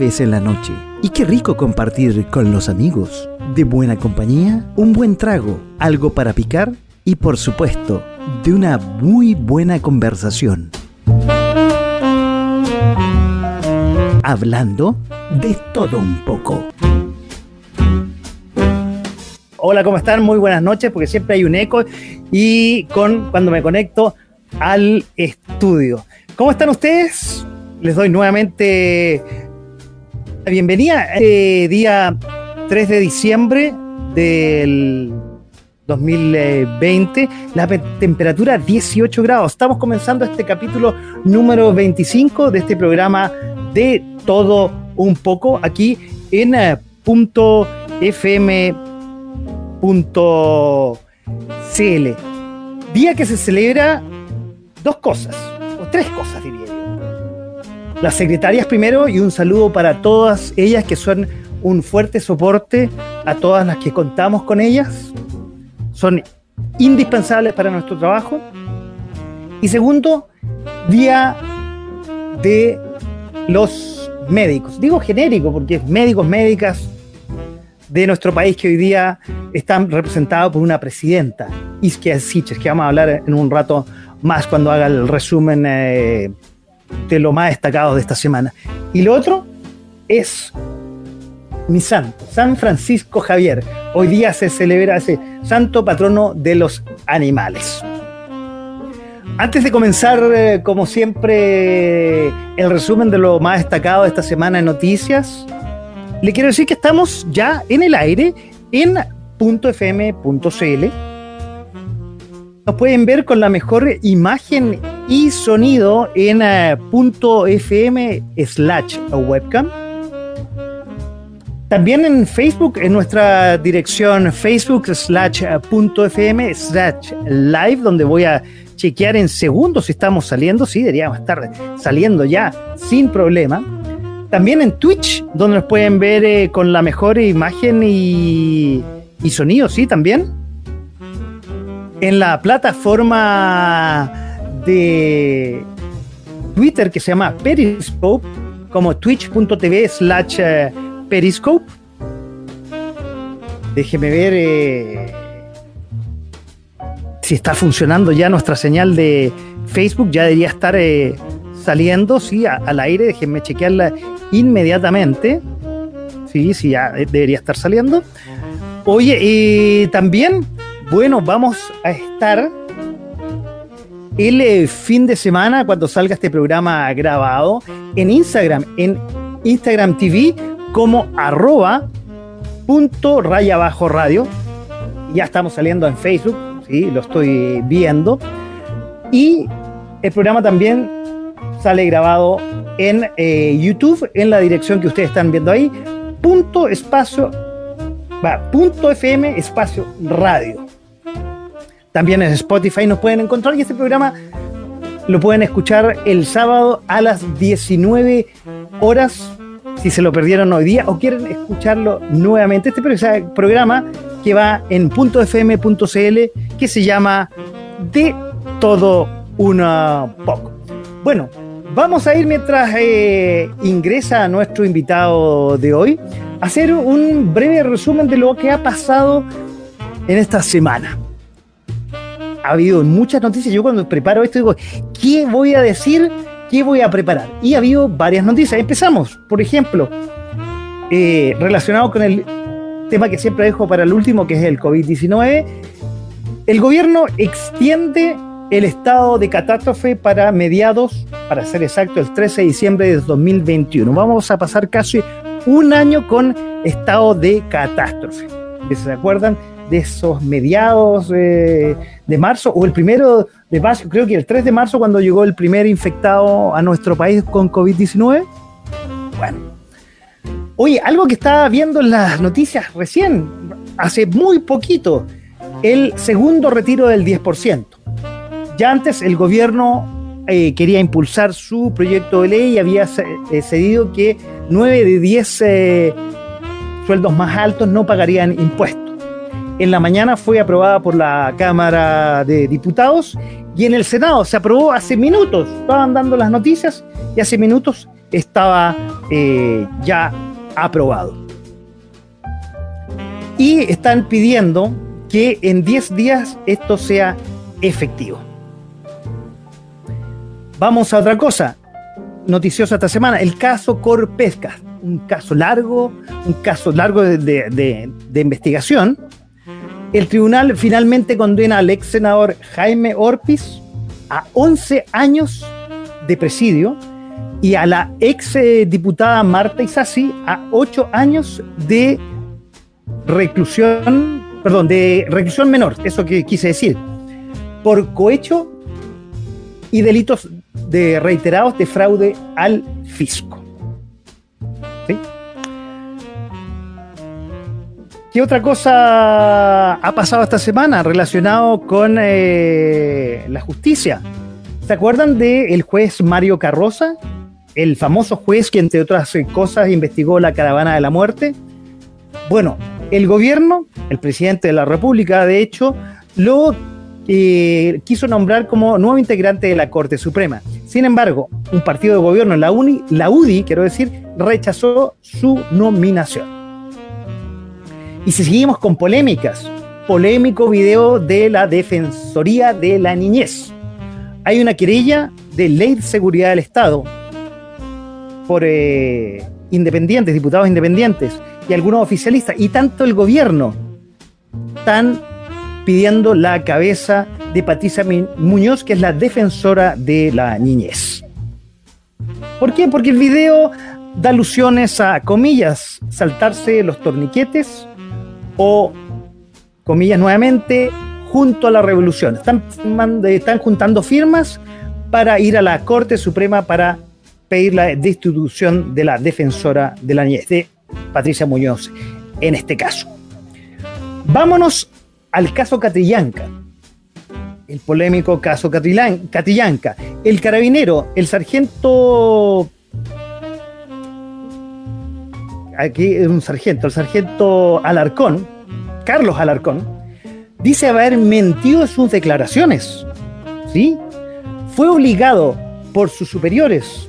Es jueves en la noche y qué rico compartir con los amigos. De buena compañía, un buen trago, algo para picar y por supuesto, de una muy buena conversación. Hablando de todo un poco. Hola, ¿cómo están? Muy buenas noches, porque siempre hay un eco y con cuando me conecto al estudio. ¿Cómo están ustedes? Les doy nuevamente bienvenida. Este día 3 de diciembre del 2020, la temperatura 18 grados. Estamos comenzando este capítulo número 25 de este programa de todo un poco aquí en eh, punto fm.cl. Día que se celebra dos cosas, o tres cosas diría las secretarias primero y un saludo para todas ellas que son un fuerte soporte a todas las que contamos con ellas. Son indispensables para nuestro trabajo. Y segundo, día de los médicos. Digo genérico porque es médicos, médicas de nuestro país que hoy día están representados por una presidenta, Isquia Siches, que vamos a hablar en un rato más cuando haga el resumen eh, de lo más destacado de esta semana. Y lo otro es mi santo, San Francisco Javier. Hoy día se celebra ese santo patrono de los animales. Antes de comenzar, eh, como siempre, el resumen de lo más destacado de esta semana en noticias, le quiero decir que estamos ya en el aire en .fm.cl nos pueden ver con la mejor imagen y sonido en eh, .fm slash webcam. También en Facebook, en nuestra dirección Facebook slash .fm slash live, donde voy a chequear en segundos si estamos saliendo. Sí, deberíamos estar saliendo ya sin problema. También en Twitch, donde nos pueden ver eh, con la mejor imagen y, y sonido, sí, también en la plataforma de Twitter que se llama Periscope, como twitch.tv slash eh, Periscope. Déjeme ver eh, si está funcionando ya nuestra señal de Facebook. Ya debería estar eh, saliendo, sí, al aire. Déjenme chequearla inmediatamente. Sí, sí, ya debería estar saliendo. Oye, y también bueno, vamos a estar el fin de semana, cuando salga este programa grabado, en Instagram, en Instagram TV, como arroba punto raya bajo radio. Ya estamos saliendo en Facebook, ¿sí? lo estoy viendo. Y el programa también sale grabado en eh, YouTube, en la dirección que ustedes están viendo ahí, punto espacio, va, punto FM espacio radio. También en Spotify nos pueden encontrar y este programa lo pueden escuchar el sábado a las 19 horas si se lo perdieron hoy día o quieren escucharlo nuevamente. Este programa que va en .fm.cl que se llama De todo un poco. Bueno, vamos a ir mientras eh, ingresa nuestro invitado de hoy a hacer un breve resumen de lo que ha pasado en esta semana ha habido muchas noticias. Yo cuando preparo esto digo, ¿qué voy a decir? ¿Qué voy a preparar? Y ha habido varias noticias. Empezamos, por ejemplo, eh, relacionado con el tema que siempre dejo para el último, que es el COVID-19. El gobierno extiende el estado de catástrofe para mediados, para ser exacto, el 13 de diciembre de 2021. Vamos a pasar casi un año con estado de catástrofe. ¿Se acuerdan? De esos mediados eh, de marzo o el primero de marzo, creo que el 3 de marzo cuando llegó el primer infectado a nuestro país con COVID-19. Bueno, oye, algo que estaba viendo en las noticias recién, hace muy poquito, el segundo retiro del 10%. Ya antes el gobierno eh, quería impulsar su proyecto de ley y había eh, cedido que 9 de 10 sueldos más altos no pagarían impuestos en la mañana fue aprobada por la Cámara de Diputados y en el Senado se aprobó hace minutos. Estaban dando las noticias y hace minutos estaba eh, ya aprobado. Y están pidiendo que en 10 días esto sea efectivo. Vamos a otra cosa noticiosa esta semana, el caso Corpesca, un caso largo, un caso largo de, investigación. El tribunal finalmente condena al ex senador Jaime Orpiz a 11 años de presidio y a la ex eh, diputada Marta Isasi a 8 años de reclusión, perdón, de reclusión menor, eso que quise decir, por cohecho y delitos de reiterados de fraude al fisco. ¿Qué otra cosa ha pasado esta semana relacionado con eh, la justicia? ¿Se acuerdan del juez Mario Carroza? El famoso juez que, entre otras cosas, investigó la caravana de la muerte. Bueno, el gobierno, el presidente de la República, de hecho, lo eh, quiso nombrar como nuevo integrante de la Corte Suprema. Sin embargo, un partido de gobierno, la UDI, quiero decir, rechazó su nominación. Y si seguimos con polémicas, polémico video de la Defensoría de la Niñez. Hay una querella de ley de seguridad del Estado por eh, independientes, diputados independientes y algunos oficialistas, y tanto el gobierno, están pidiendo la cabeza de Patricia Muñoz, que es la defensora de la niñez. ¿Por qué? Porque el video da alusiones a, comillas, saltarse los torniquetes o, comillas nuevamente, junto a la revolución. Están, están juntando firmas para ir a la Corte Suprema para pedir la destitución de la defensora de la niñez, de Patricia Muñoz, en este caso. Vámonos al caso Catrillanca, el polémico caso Catrillanca. El carabinero, el sargento. Aquí es un sargento, el sargento Alarcón, Carlos Alarcón, dice haber mentido en sus declaraciones. ¿Sí? Fue obligado por sus superiores,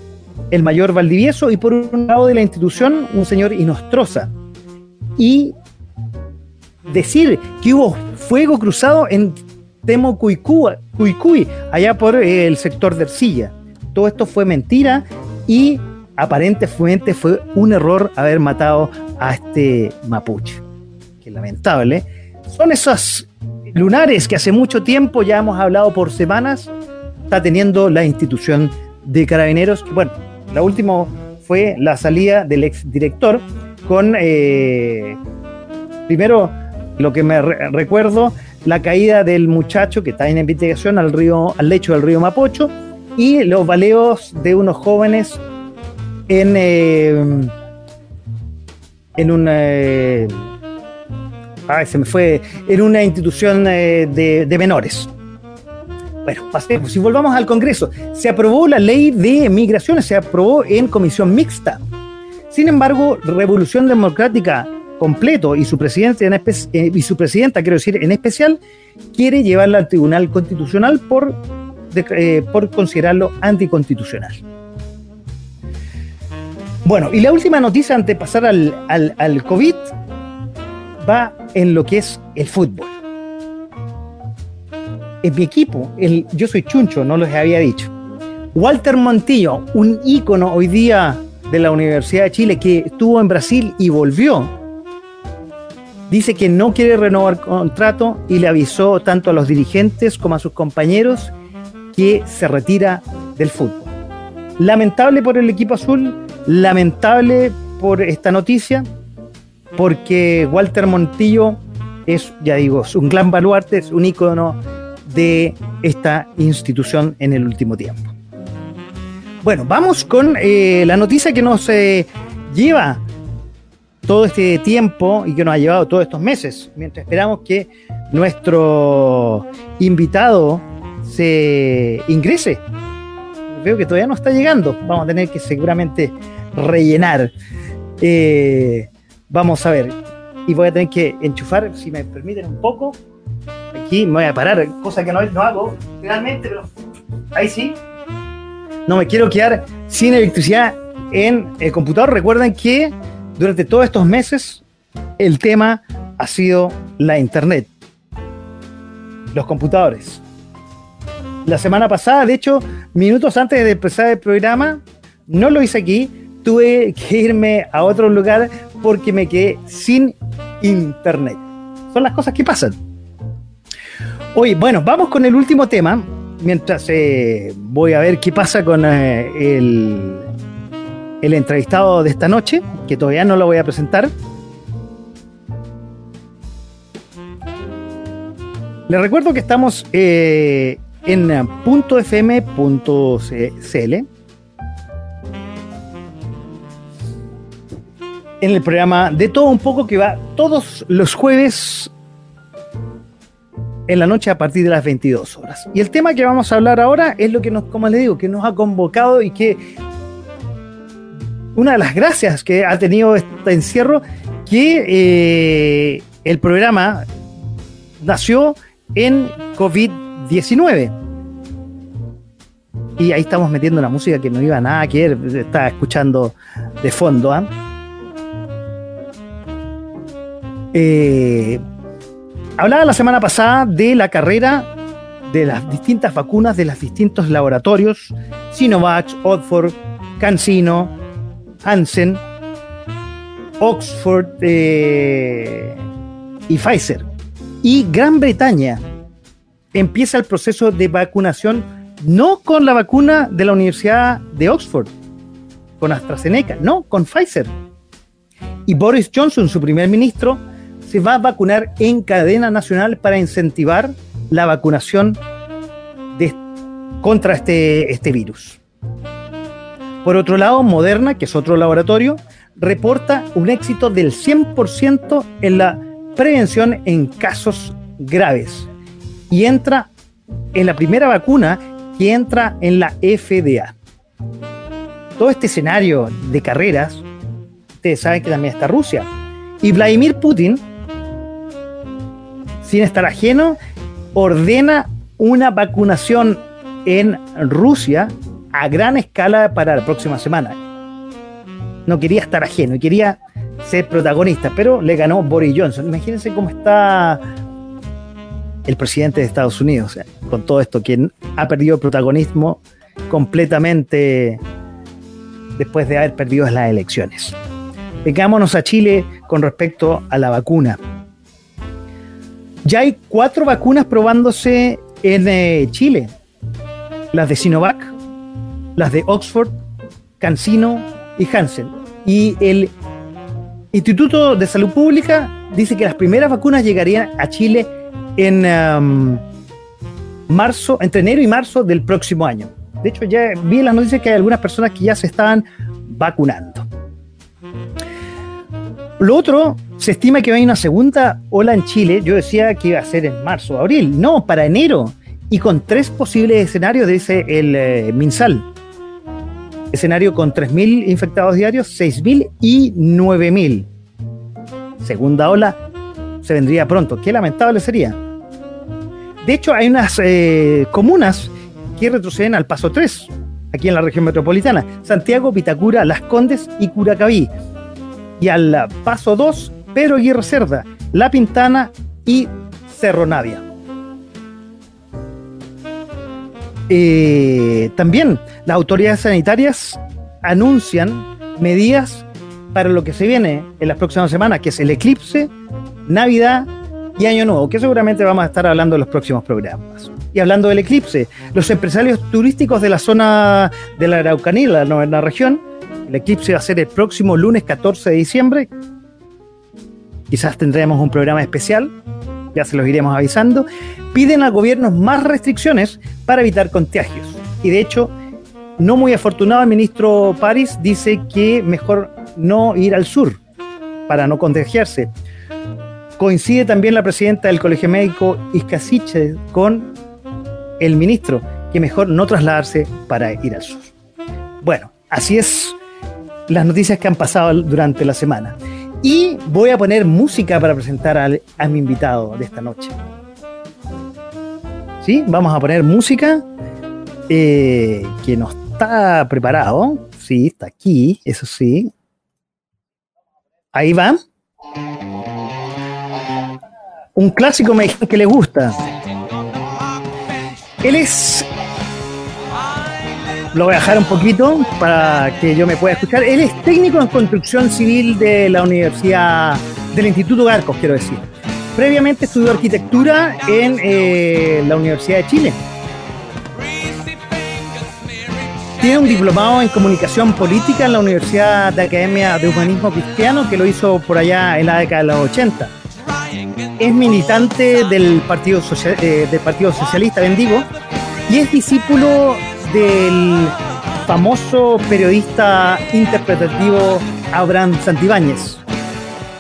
el mayor Valdivieso, y por un lado de la institución, un señor Inostroza. Y decir que hubo fuego cruzado en Temo Cuicuy, allá por eh, el sector de Ercilla. Todo esto fue mentira y aparentemente fue un error haber matado a este mapuche. Qué lamentable. Son esos lunares que hace mucho tiempo, ya hemos hablado por semanas, está teniendo la institución de carabineros. Bueno, la última fue la salida del ex director con, eh, primero, lo que me recuerdo, la caída del muchacho que está en investigación al, río, al lecho del río Mapocho y los baleos de unos jóvenes en, eh, en una... Eh, se me fue, en una institución eh, de, menores. Bueno, pasemos. Si volvamos al Congreso, se aprobó la ley de migraciones, se aprobó en comisión mixta. Sin embargo, Revolución Democrática completo y su, presidente eh, y su presidenta, quiero decir, en especial, quiere llevarla al Tribunal Constitucional por, por considerarlo anticonstitucional. Bueno, y la última noticia antes de pasar al, al, COVID va en lo que es el fútbol. En mi equipo, el, yo soy chuncho, no les había dicho. Walter Montillo, un ícono hoy día de la Universidad de Chile que estuvo en Brasil y volvió dice que no quiere renovar contrato y le avisó tanto a los dirigentes como a sus compañeros que se retira del fútbol. Lamentable por el equipo azul, lamentable por esta noticia, porque Walter Montillo es, ya digo, un gran baluarte, es un ícono de esta institución en el último tiempo. Bueno, vamos con eh, la noticia que nos eh, lleva todo este tiempo y que nos ha llevado todos estos meses, mientras esperamos que nuestro invitado se ingrese. Veo que todavía no está llegando. Vamos a tener que seguramente rellenar. Eh, vamos a ver. Y voy a tener que enchufar, si me permiten un poco. Aquí me voy a parar, cosa que no, no hago realmente, pero ahí sí. No me quiero quedar sin electricidad en el computador. Recuerden que durante todos estos meses el tema ha sido la Internet, los computadores. La semana pasada, de hecho, minutos antes de empezar el programa, no lo hice aquí, tuve que irme a otro lugar porque me quedé sin internet. Son las cosas que pasan. Hoy, bueno, vamos con el último tema. Mientras eh, voy a ver qué pasa con eh, el, el entrevistado de esta noche, que todavía no lo voy a presentar. Les recuerdo que estamos eh, en .fm.cl en el programa de todo un poco que va todos los jueves en la noche a partir de las 22 horas. Y el tema que vamos a hablar ahora es lo que nos, como les digo, que nos ha convocado y que una de las gracias que ha tenido este encierro, que eh, el programa nació en COVID-19. Y ahí estamos metiendo la música que no iba nada que ver, estaba escuchando de fondo. ¿ah? Eh, hablaba la semana pasada de la carrera de las distintas vacunas de los distintos laboratorios, Sinovac, Oxford, CanSino, Hansen, Oxford eh, y Pfizer. Y Gran Bretaña empieza el proceso de vacunación no con la vacuna de la Universidad de Oxford, con AstraZeneca, no, con Pfizer. Y Boris Johnson, su primer ministro, se va a vacunar en cadena nacional para incentivar la vacunación contra este, este virus. Por otro lado, Moderna, que es otro laboratorio, reporta un éxito del 100% en la prevención en casos graves y entra en la primera vacuna que entra en la FDA. Todo este escenario de carreras, ustedes saben que también está Rusia. Y Vladimir Putin sin estar ajeno, ordena una vacunación en Rusia a gran escala para la próxima semana. No quería estar ajeno y quería ser protagonista, pero le ganó Boris Johnson. Imagínense cómo está el presidente de Estados Unidos, con todo esto, quien ha perdido protagonismo completamente después de haber perdido las elecciones. Vengámonos a Chile con respecto a la vacuna. Ya hay cuatro vacunas probándose en eh, Chile. Las de Sinovac, las de Oxford, CanSino y Hansen. Y el Instituto de Salud Pública dice que las primeras vacunas llegarían a Chile en um, marzo, entre enero y marzo del próximo año. De hecho, ya vi en las noticias que hay algunas personas que ya se estaban vacunando. Lo otro, se estima que va a haber una segunda ola en Chile. Yo decía que iba a ser en marzo o abril. No, para enero. Y con tres posibles escenarios, dice el eh, MinSal. Escenario con 3.000 infectados diarios, 6.000 y 9.000. Segunda ola se vendría pronto. Qué lamentable sería. De hecho, hay unas eh, comunas que retroceden al paso 3, aquí en la región metropolitana. Santiago, Vitacura, Las Condes y Curacaví y al paso 2, Pedro Aguirre Cerda, La Pintana y Cerro Navia. Eh, también las autoridades sanitarias anuncian medidas para lo que se viene en las próximas semanas, que es el eclipse, Navidad y Año Nuevo, que seguramente vamos a estar hablando en los próximos programas. Y hablando del eclipse, los empresarios turísticos de la zona de la Araucanía, la región, el eclipse va a ser el próximo lunes 14 de diciembre. Quizás tendremos un programa especial, ya se los iremos avisando. Piden al gobierno más restricciones para evitar contagios. Y de hecho, no muy afortunado, el ministro París dice que mejor no ir al sur para no contagiarse. Coincide también la presidenta del Colegio Médico Iscasiche con el ministro, que mejor no trasladarse para ir al sur. Bueno, así es las noticias que han pasado durante la semana. Y voy a poner música para presentar a mi invitado de esta noche. ¿Sí? Vamos a poner música eh, que no está preparado. sí, está aquí, eso sí. Ahí va. Un clásico me dijeron que le gusta. Él es. Lo voy a dejar un poquito para que yo me pueda escuchar. Él es técnico en construcción civil de la Universidad, del Instituto Garcos, quiero decir. Previamente estudió arquitectura en eh, la Universidad de Chile. Tiene un diplomado en comunicación política en la Universidad de Academia de Humanismo Cristiano que lo hizo por allá en la década de los 80 es militante del Partido, eh, del Socialista, bendigo, y es discípulo del famoso periodista interpretativo Abraham Santibáñez.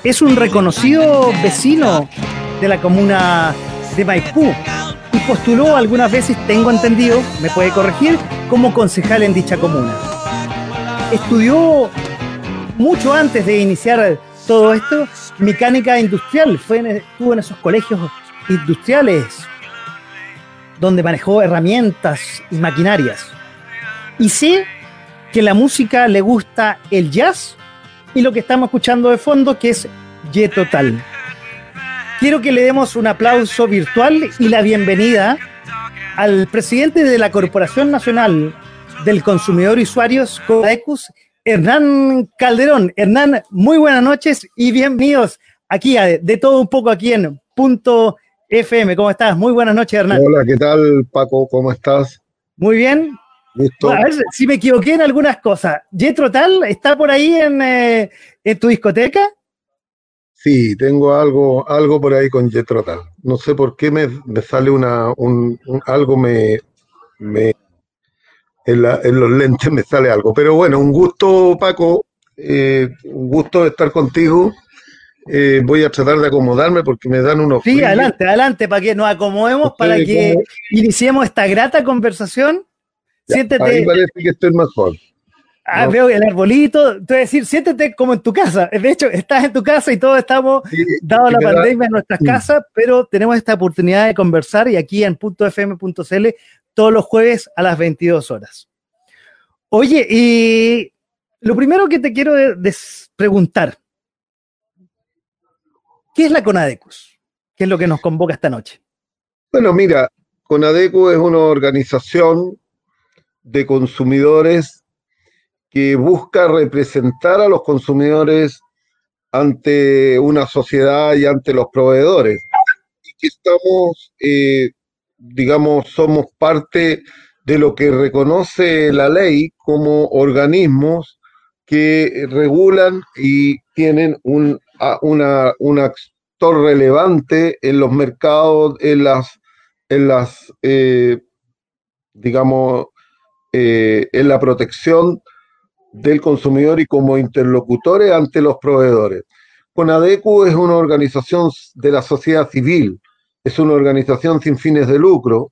Es un reconocido vecino de la comuna de Maipú y postuló algunas veces, tengo entendido, me puede corregir, como concejal en dicha comuna. Estudió mucho antes de iniciar todo esto, mecánica industrial, fue estuvo en esos colegios industriales donde manejó herramientas y maquinarias. Y sé que la música le gusta el jazz y lo que estamos escuchando de fondo que es Ye Total. Quiero que le demos un aplauso virtual y la bienvenida al presidente de la Corporación Nacional del Consumidor y Usuarios, CODECUS, Hernán Calderón. Hernán, muy buenas noches y bienvenidos aquí a De Todo Un Poco aquí en Punto FM. ¿Cómo estás? Muy buenas noches, Hernán. Hola, ¿qué tal, Paco? ¿Cómo estás? Muy bien. a ver si me equivoqué en algunas cosas. ¿Jetro Tal está por ahí en, eh, en tu discoteca? Sí, tengo algo, algo por ahí con Jetro Tal. No sé por qué me, sale una, un, algo me, me en, los lentes me sale algo. Pero bueno, un gusto, Paco, eh, un gusto estar contigo. Eh, voy a tratar de acomodarme porque me dan unos. Sí, adelante, adelante, para que nos acomodemos, para que iniciemos esta grata conversación. siéntete. Ahí parece que estoy mejor. Ah, veo el arbolito. Te voy a decir, siéntete como en tu casa. De hecho, estás en tu casa y todos estamos, dado la pandemia, en nuestras casas, pero tenemos esta oportunidad de conversar y aquí en .fm.cl todos los jueves a las 22 horas. Oye, y lo primero que te quiero preguntar, ¿qué es la CONADECUS? ¿Qué es lo que nos convoca esta noche? Bueno, mira, CONADECUS es una organización de consumidores que busca representar a los consumidores ante una sociedad y ante los proveedores. Y que estamos eh, digamos, somos parte de lo que reconoce la ley como organismos que regulan y tienen un, una, un actor relevante en los mercados, en las, en las eh, digamos, eh, en la protección del consumidor y como interlocutores ante los proveedores. CONADECU es una organización de la sociedad civil es una organización sin fines de lucro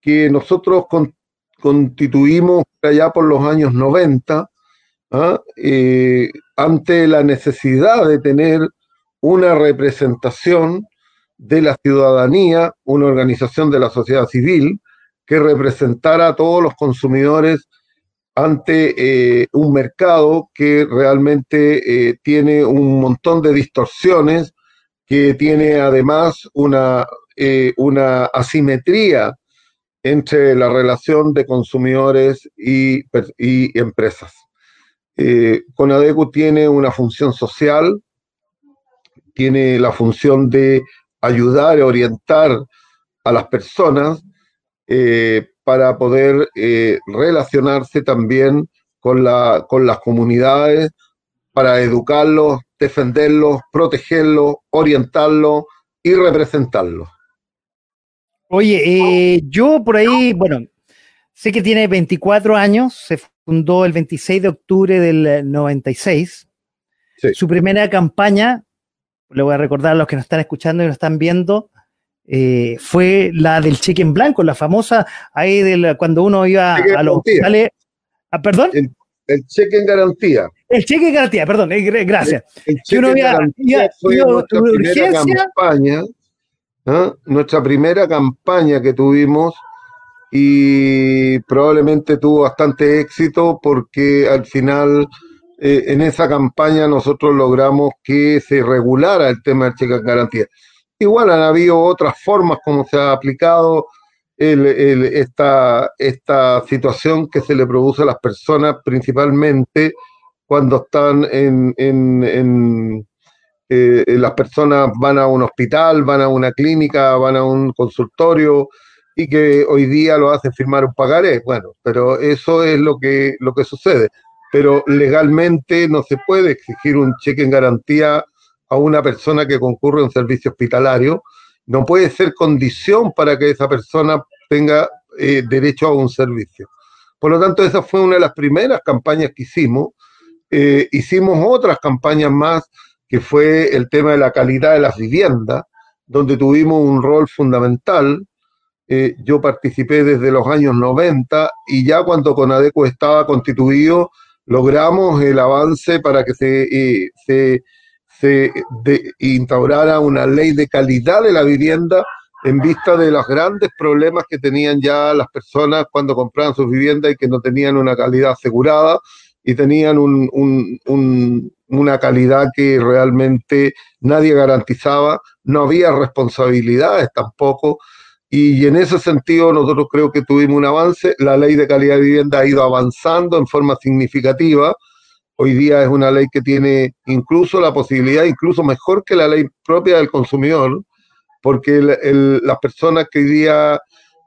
que nosotros constituimos allá por los años 90 ¿ah? eh, ante la necesidad de tener una representación de la ciudadanía, una organización de la sociedad civil que representara a todos los consumidores ante eh, un mercado que realmente eh, tiene un montón de distorsiones que tiene además una, eh, una asimetría entre la relación de consumidores y, empresas. Eh, Conadecu tiene una función social, tiene la función de ayudar orientar a las personas eh, para poder relacionarse también con, la, con las comunidades, para educarlos, defenderlos, protegerlos, orientarlos y representarlos. Oye, eh, yo por ahí, bueno, sé que tiene 24 años, se fundó el 26 de octubre del 96. Su primera campaña, le voy a recordar a los que nos están escuchando y nos están viendo, eh, fue la del cheque en blanco, la famosa ahí del cuando uno iba a los hospitales. Ah, ¿Perdón? El cheque en garantía. El cheque en garantía, perdón, eh, gracias. El, cheque en garantía fue nuestra primera campaña, ¿ah? nuestra primera campaña que tuvimos y probablemente tuvo bastante éxito porque al final eh, en esa campaña nosotros logramos que se regulara el tema del cheque en garantía. Igual han habido otras formas como se ha aplicado esta, esta situación que se le produce a las personas principalmente cuando están en, en, eh, las personas van a un hospital, van a una clínica, van a un consultorio y que hoy día lo hacen firmar un pagaré. Bueno, pero eso es lo que, lo que sucede. Pero legalmente no se puede exigir un cheque en garantía a una persona que concurre a un servicio hospitalario. No puede ser condición para que esa persona tenga eh, derecho a un servicio. Por lo tanto, esa fue una de las primeras campañas que hicimos. Eh, hicimos otras campañas más, que fue el tema de la calidad de las viviendas, donde tuvimos un rol fundamental. Eh, yo participé desde los años 90 y ya cuando Conadeco estaba constituido, logramos el avance para que se, se, se instaurara una ley de calidad de la vivienda en vista de los grandes problemas que tenían ya las personas cuando compraban sus viviendas y que no tenían una calidad asegurada y tenían una calidad que realmente nadie garantizaba, no había responsabilidades tampoco. Y en ese sentido nosotros creo que tuvimos un avance. La ley de calidad de vivienda ha ido avanzando en forma significativa. Hoy día es una ley que tiene incluso la posibilidad, incluso mejor que la ley propia del consumidor, porque las personas que hoy día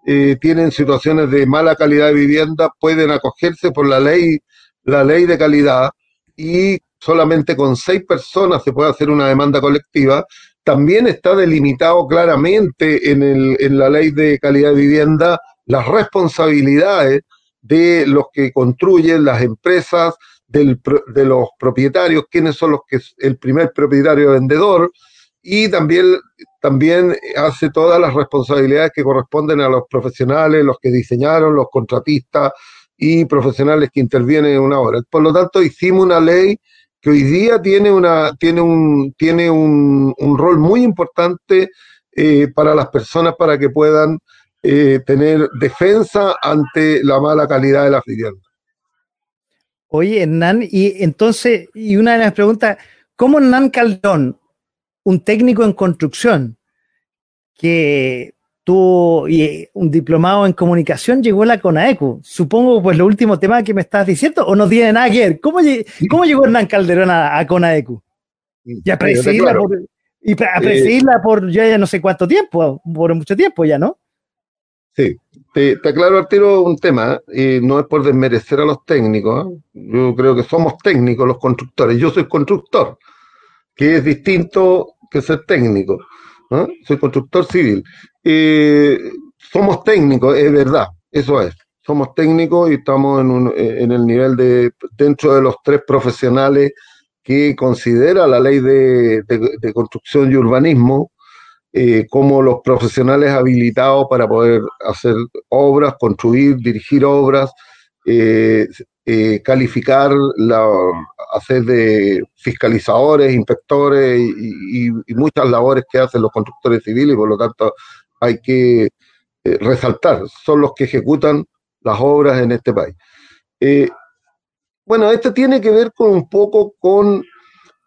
eh, tienen situaciones de mala calidad de vivienda pueden acogerse por la ley, la ley de calidad y solamente con seis personas se puede hacer una demanda colectiva. También está delimitado claramente en, el, en la ley de calidad de vivienda las responsabilidades de los que construyen las empresas, del, de los propietarios, quiénes son los que el primer propietario vendedor, y también, también hace todas las responsabilidades que corresponden a los profesionales, los que diseñaron, los contratistas y profesionales que intervienen en una obra. Por lo tanto, hicimos una ley que hoy día tiene, una, tiene, un, tiene un, rol muy importante eh, para las personas para que puedan eh, tener defensa ante la mala calidad de la viviendas. Oye, Hernán, y entonces, y una de las preguntas, ¿cómo Hernán Caldón, un técnico en construcción que tuvo un diplomado en comunicación llegó a la CONAECU. Supongo, pues, lo último tema que me estás diciendo, o no tiene nada que ver. ¿Cómo, cómo llegó Hernán Calderón a, CONAECU? Y a presidirla, por, y a presidirla por ya, no sé cuánto tiempo, por mucho tiempo ya, ¿no? Sí, te, aclaro al un tema, y no es por desmerecer a los técnicos, yo creo que somos técnicos los constructores, yo soy constructor, que es distinto que ser técnico. Soy constructor civil. somos técnicos, es verdad, eso es. Somos técnicos y estamos en, el nivel de, dentro de los tres profesionales que considera la ley de, construcción y urbanismo eh, como los profesionales habilitados para poder hacer obras, construir, dirigir obras, eh, eh, calificar, hacer de fiscalizadores, inspectores y, muchas labores que hacen los constructores civiles y por lo tanto hay que resaltar, son los que ejecutan las obras en este país. Bueno, esto tiene que ver con un poco con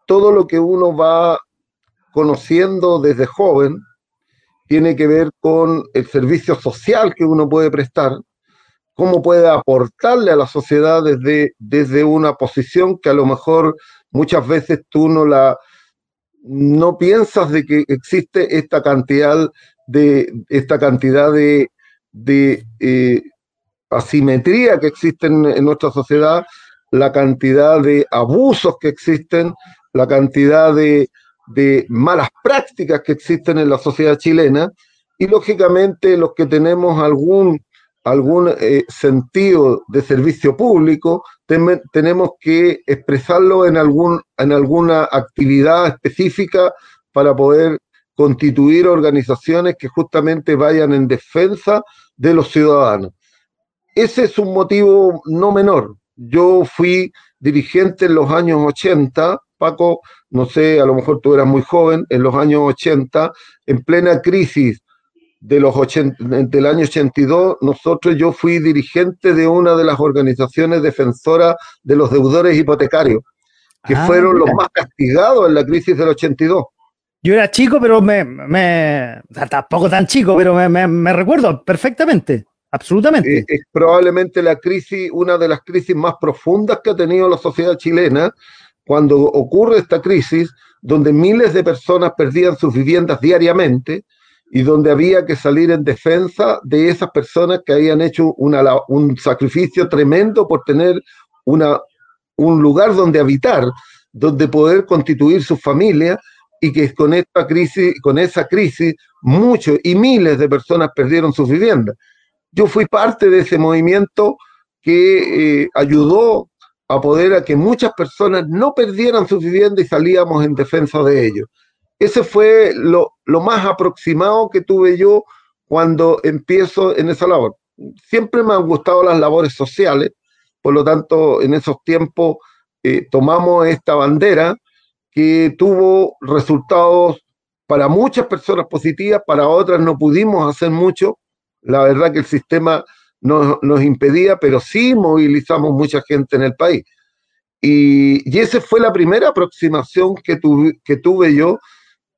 todo lo que uno va conociendo desde joven, tiene que ver con el servicio social que uno puede prestar, cómo puede aportarle a la sociedad desde, desde una posición que a lo mejor muchas veces tú no la no piensas de que existe esta cantidad de esta cantidad de, de eh, asimetría que existe en, en, nuestra sociedad, la cantidad de abusos que existen, la cantidad de, de malas prácticas que existen en la sociedad chilena y lógicamente los que tenemos algún algún eh, sentido de servicio público, tenemos que expresarlo en, algún, en alguna actividad específica para poder constituir organizaciones que justamente vayan en defensa de los ciudadanos. Ese es un motivo no menor. Yo fui dirigente en los años 80, Paco, no sé, a lo mejor tú eras muy joven, en los años 80, en plena crisis de los del año 82, nosotros, yo fui dirigente de una de las organizaciones defensoras de los deudores hipotecarios, que ah, fueron los más castigados en la crisis del 82. Yo era chico, pero me, me tampoco tan chico, pero me, me, recuerdo perfectamente, absolutamente. Eh, es probablemente la crisis, una de las crisis más profundas que ha tenido la sociedad chilena, cuando ocurre esta crisis, donde miles de personas perdían sus viviendas diariamente, y donde había que salir en defensa de esas personas que habían hecho una, un sacrificio tremendo por tener una, un lugar donde habitar, donde poder constituir su familia y que con esta crisis, con esa crisis, muchos y miles de personas perdieron sus viviendas. Yo fui parte de ese movimiento que eh, ayudó a poder a que muchas personas no perdieran sus viviendas y salíamos en defensa de ellos. Ese fue lo, más aproximado que tuve yo cuando empiezo en esa labor. Siempre me han gustado las labores sociales, por lo tanto, en esos tiempos eh, tomamos esta bandera que tuvo resultados para muchas personas positivas, para otras no pudimos hacer mucho. La verdad que el sistema nos, nos impedía, pero sí movilizamos mucha gente en el país. Y, y esa fue la primera aproximación que, que tuve yo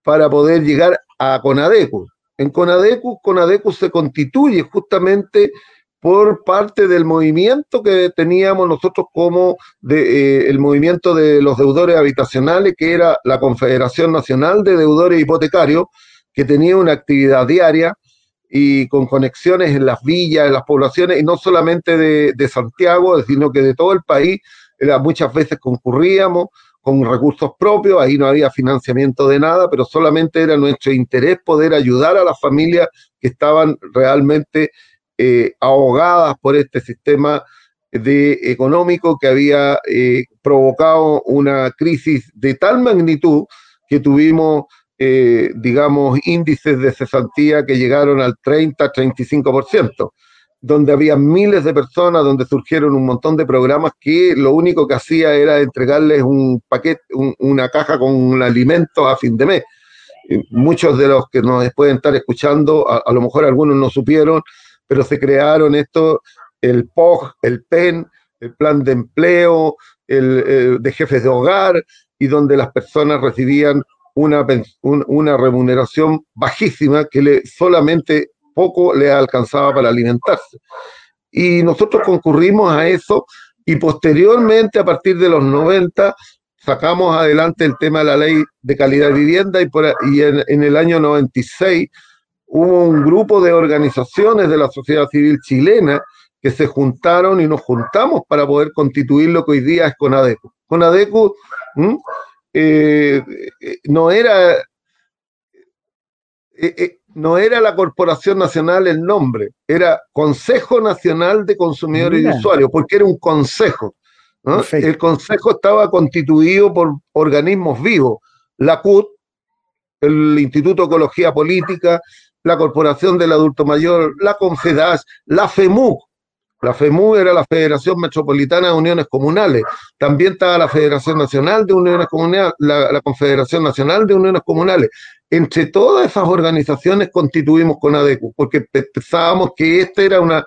para poder llegar a Conadecu. En Conadecu, Conadecu se constituye justamente por parte del movimiento que teníamos nosotros como de, eh, el movimiento de los deudores habitacionales, que era la Confederación Nacional de Deudores Hipotecarios, que tenía una actividad diaria y con conexiones en las villas, en las poblaciones, y no solamente de, Santiago, sino que de todo el país. muchas veces concurríamos, con recursos propios, ahí no había financiamiento de nada, pero solamente era nuestro interés poder ayudar a las familias que estaban realmente eh, ahogadas por este sistema de económico que había eh, provocado una crisis de tal magnitud que tuvimos, eh, digamos, índices de cesantía que llegaron al 30-35% donde había miles de personas, donde surgieron un montón de programas que lo único que hacía era entregarles un paquete, una caja con alimentos a fin de mes. muchos de los que nos pueden estar escuchando, a, lo mejor algunos no supieron, pero se crearon esto, el POG, el PEN, el plan de empleo, el, de jefes de hogar, y donde las personas recibían una, una remuneración bajísima que le, solamente poco le alcanzaba para alimentarse. Y nosotros concurrimos a eso y posteriormente, a partir de los 90, sacamos adelante el tema de la ley de calidad de vivienda y, en, el año 96 hubo un grupo de organizaciones de la sociedad civil chilena que se juntaron y nos juntamos para poder constituir lo que hoy día es CONADECU. CONADECU eh, no era... Eh, no era la Corporación Nacional el nombre, era Consejo Nacional de Consumidores y Usuarios, porque era un consejo. El consejo estaba constituido por organismos vivos, la CUT, el Instituto de Ecología Política, la Corporación del Adulto Mayor, la Confedas, la FEMU, la FEMU era la Federación Metropolitana de Uniones Comunales. También estaba la Federación Nacional de Uniones Comunales, la, Confederación Nacional de Uniones Comunales. Entre todas esas organizaciones constituimos con ADECU, porque pensábamos que este era una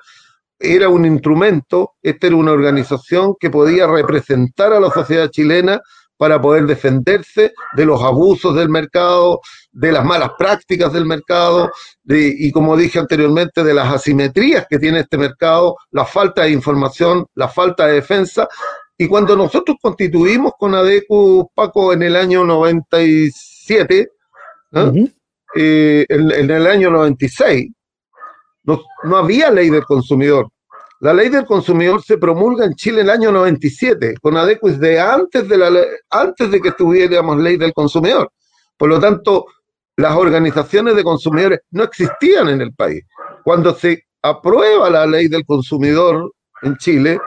era un instrumento, esta era una organización que podía representar a la sociedad chilena para poder defenderse de los abusos del mercado, de las malas prácticas del mercado y como dije anteriormente, de las asimetrías que tiene este mercado, la falta de información, la falta de defensa. Y cuando nosotros constituimos con ADECU, Paco, en el año 97, eh, en, el año 96, no, no había ley del consumidor. La ley del consumidor se promulga en Chile en el año 97, con adecues de antes de, la, antes de que tuviéramos ley del consumidor. Por lo tanto, las organizaciones de consumidores no existían en el país. Cuando se aprueba la ley del consumidor en Chile,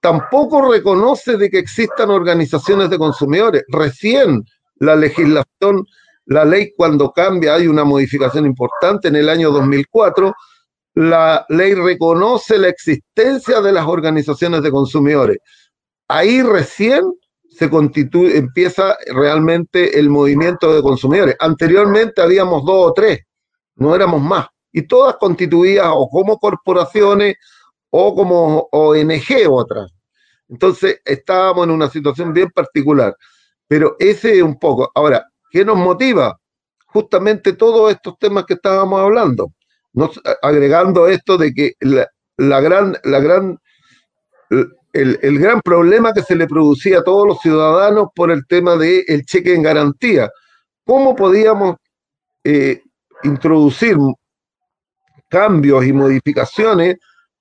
tampoco reconoce de que existan organizaciones de consumidores. Recién la legislación, la ley cuando cambia, hay una modificación importante en el año 2004, la ley reconoce la existencia de las organizaciones de consumidores. Ahí recién se constituye, empieza realmente el movimiento de consumidores. Anteriormente habíamos dos o tres, no éramos más. y todas constituidas o como corporaciones o como ONG otras. Entonces estábamos en una situación bien particular, pero ese es un poco. Ahora, ¿qué nos motiva? Justamente todos estos temas que estábamos hablando, agregando esto de que la, gran, la gran, el, gran problema que se le producía a todos los ciudadanos por el tema del el cheque en garantía. ¿Cómo podíamos eh, introducir cambios y modificaciones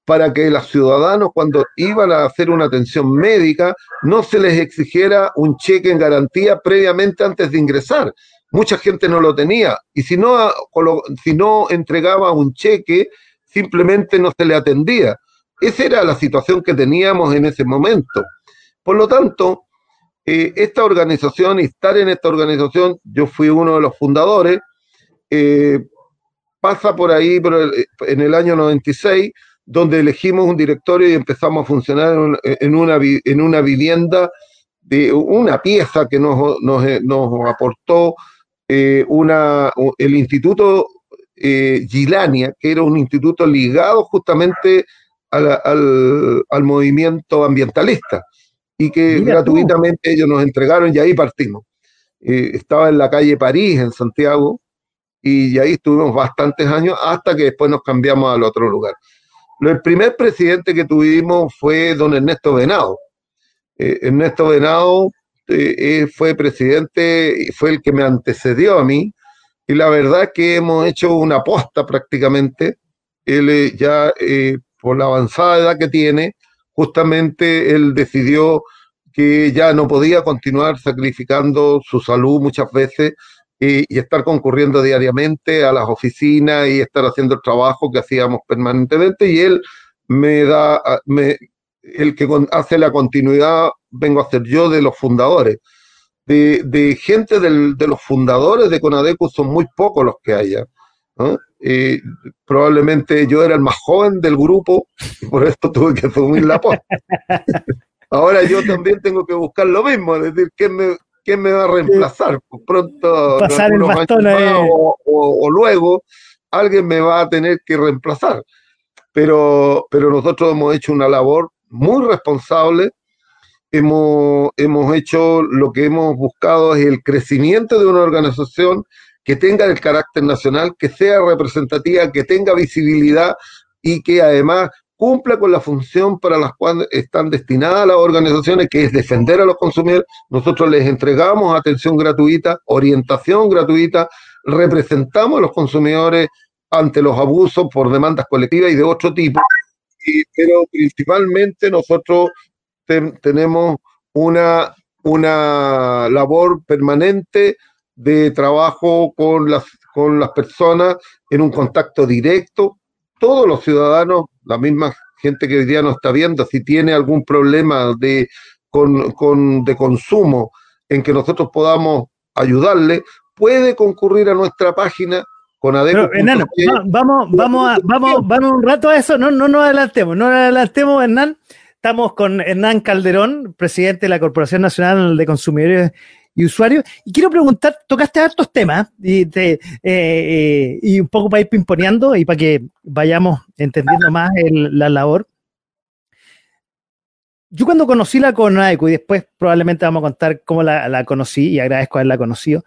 para que los ciudadanos cuando iban a hacer una atención médica no se les exigiera un cheque en garantía previamente antes de ingresar. Mucha gente no lo tenía y si no, si no entregaba un cheque, simplemente no se le atendía. Esa era la situación que teníamos en ese momento. Por lo tanto, eh, esta organización estar en esta organización, yo fui uno de los fundadores, eh, pasa por ahí en el año 96, donde elegimos un directorio y empezamos a funcionar en una, en una vivienda de una pieza que nos, nos, aportó eh, una, el Instituto eh, Gilania, que era un instituto ligado justamente al, al, movimiento ambientalista y que gratuitamente ellos nos entregaron y ahí partimos. Eh, estaba en la calle París, en Santiago, y ahí estuvimos bastantes años hasta que después nos cambiamos al otro lugar. El primer presidente que tuvimos fue don Ernesto Venado. Eh, Ernesto Venado eh, eh, fue presidente fue el que me antecedió a mí, y la verdad es que hemos hecho una aposta prácticamente. Él ya, por la avanzada edad que tiene, justamente él decidió que ya no podía continuar sacrificando su salud muchas veces y, estar concurriendo diariamente a las oficinas y estar haciendo el trabajo que hacíamos permanentemente y él me da, me, el que hace la continuidad vengo a ser yo de los fundadores. De, de gente del, de los fundadores de Conadecu son muy pocos los que haya. probablemente yo era el más joven del grupo y por esto tuve que asumir la posta. Ahora yo también tengo que buscar lo mismo, es decir, ¿qué me, ¿quién me va a reemplazar? Pues pronto, Pasar el bastón o, luego, alguien me va a tener que reemplazar. Pero, pero nosotros hemos hecho una labor muy responsable. Hemos, hemos hecho lo que hemos buscado es el crecimiento de una organización que tenga el carácter nacional, que sea representativa, que tenga visibilidad y que además cumpla con la función para la cual están destinadas las organizaciones, que es defender a los consumidores. Nosotros les entregamos atención gratuita, orientación gratuita, representamos a los consumidores ante los abusos por demandas colectivas y de otro tipo. pero principalmente nosotros tenemos una, una labor permanente de trabajo con las, con las personas en un contacto directo. Todos los ciudadanos la misma gente que hoy día nos está viendo, si tiene algún problema de, con, de consumo en que nosotros podamos ayudarle, puede concurrir a nuestra página con Adeco. vamos, vamos, vamos, vamos un rato a eso, no, no nos adelantemos, no nos adelantemos, Hernán. Estamos con Hernán Calderón, presidente de la Corporación Nacional de Consumidores y usuarios. Y quiero preguntar, tocaste hartos temas y, eh, eh, un poco para ir pimponeando y para que vayamos entendiendo más la labor. Yo cuando conocí la CONAECO y después probablemente vamos a contar cómo la, conocí y agradezco haberla conocido,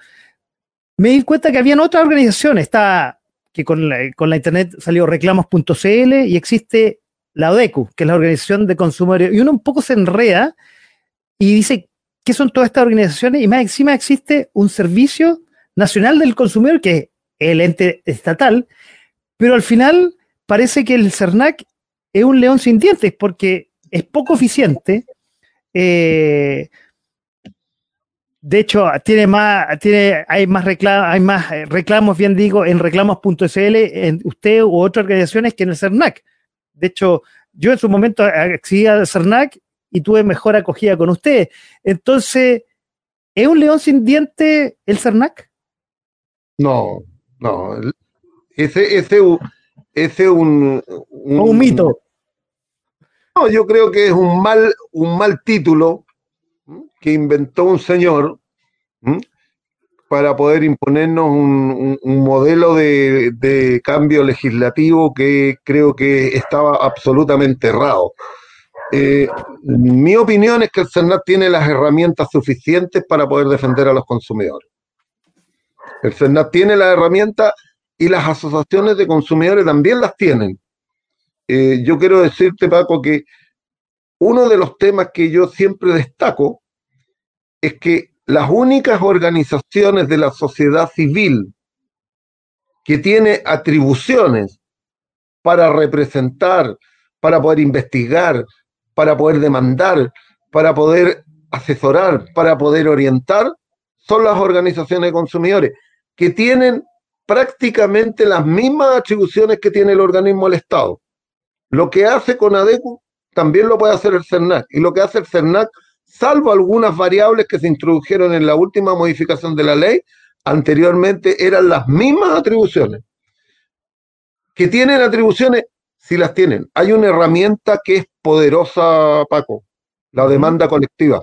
me di cuenta que habían otras organizaciones, está que con la internet salió reclamos.cl y existe la ODECU, que es la Organización de Consumidores, y uno un poco se enreda y dice, qué son todas estas organizaciones y más encima existe un servicio nacional del consumidor que es el ente estatal, pero al final parece que el CERNAC es un león sin dientes porque es poco eficiente. Eh, de hecho, tiene más, tiene, hay más reclamos, hay más eh, reclamos, bien digo, en reclamos.cl en usted u otras organizaciones que en el CERNAC. De hecho, yo en su momento accedí al CERNAC y tuve mejor acogida con ustedes. Entonces, ¿es un león sin diente el Cernac? No, no. Ese, ese, ese un, un, un mito. No, yo creo que es un mal, un mal título que inventó un señor para poder imponernos un, modelo de, cambio legislativo que creo que estaba absolutamente errado. Eh, mi opinión es que el CERNAC tiene las herramientas suficientes para poder defender a los consumidores. El CERNAC tiene las herramientas y las asociaciones de consumidores también las tienen. Eh, yo quiero decirte, Paco, que uno de los temas que yo siempre destaco es que las únicas organizaciones de la sociedad civil que tiene atribuciones para representar, para poder investigar, para poder demandar, para poder asesorar, para poder orientar, son las organizaciones de consumidores, que tienen prácticamente las mismas atribuciones que tiene el organismo del Estado. Lo que hace con ADECU también lo puede hacer el CERNAC, y lo que hace el CERNAC salvo algunas variables que se introdujeron en la última modificación de la ley, anteriormente eran las mismas atribuciones. ¿Que tienen atribuciones? Sí las tienen. Hay una herramienta que es poderosa, Paco, la demanda colectiva.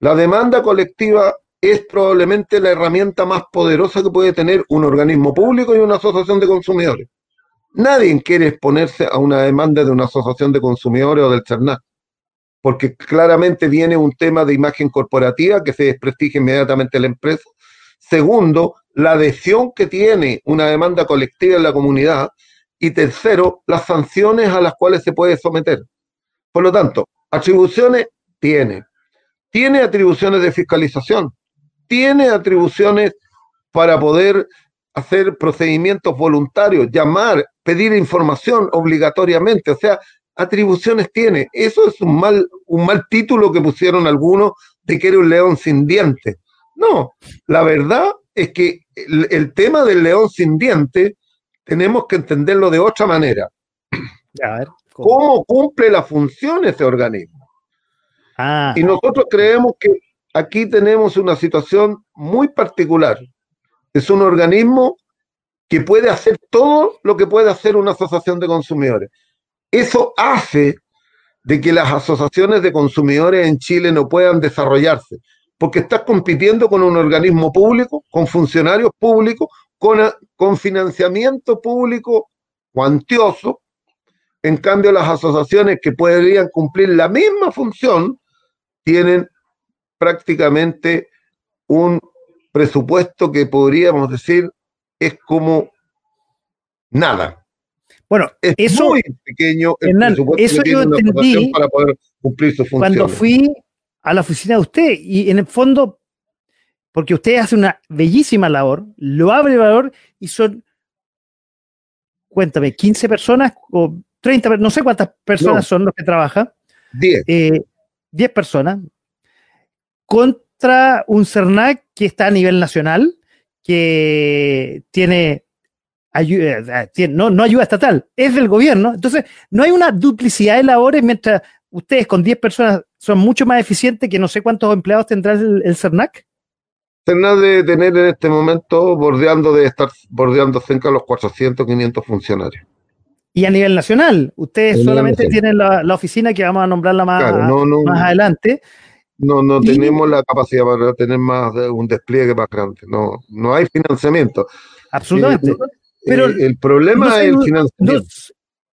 La demanda colectiva es probablemente la herramienta más poderosa que puede tener un organismo público y una asociación de consumidores. Nadie quiere exponerse a una demanda de una asociación de consumidores o del CERNAC porque claramente viene un tema de imagen corporativa que se desprestigia inmediatamente la empresa. Segundo, la adhesión que tiene una demanda colectiva en la comunidad. Y tercero, las sanciones a las cuales se puede someter. Por lo tanto, atribuciones tiene. Tiene atribuciones de fiscalización. Tiene atribuciones para poder hacer procedimientos voluntarios, llamar, pedir información obligatoriamente. O sea, atribuciones tiene. Eso es un mal, un mal título que pusieron algunos de que era un león sin dientes. No, la verdad es que el, tema del león sin dientes tenemos que entenderlo de otra manera. ¿cómo? cumple la función ese organismo? Ah. Y nosotros creemos que aquí tenemos una situación muy particular. Es un organismo que puede hacer todo lo que puede hacer una asociación de consumidores. Eso hace de que las asociaciones de consumidores en Chile no puedan desarrollarse, porque estás compitiendo con un organismo público, con funcionarios públicos, con, con financiamiento público cuantioso. En cambio, las asociaciones que podrían cumplir la misma función tienen prácticamente un presupuesto que podríamos decir es como nada. Bueno, es eso, muy pequeño el eso yo entendí para poder cumplir su función. Cuando fui a la oficina de usted y en el fondo, porque usted hace una bellísima labor, lo abre valor y son, cuéntame, 15 personas o 30, no sé cuántas personas son los que trabajan. 10. 10 eh, personas contra un CERNAC que está a nivel nacional, que tiene ayuda, eh, no, no ayuda estatal, es del gobierno. Entonces, no hay una duplicidad de labores mientras ustedes con 10 personas son mucho más eficientes que no sé cuántos empleados tendrá el, CERNAC. CERNAC de tener en este momento bordeando de estar bordeando cerca de los 400, 500 funcionarios. Y a nivel nacional, ustedes solamente tienen la, oficina que vamos a nombrarla más, más adelante. No, no tenemos la capacidad para tener más de un despliegue más grande. No, no hay financiamiento. Absolutamente. Eh, pero el problema es el financiamiento.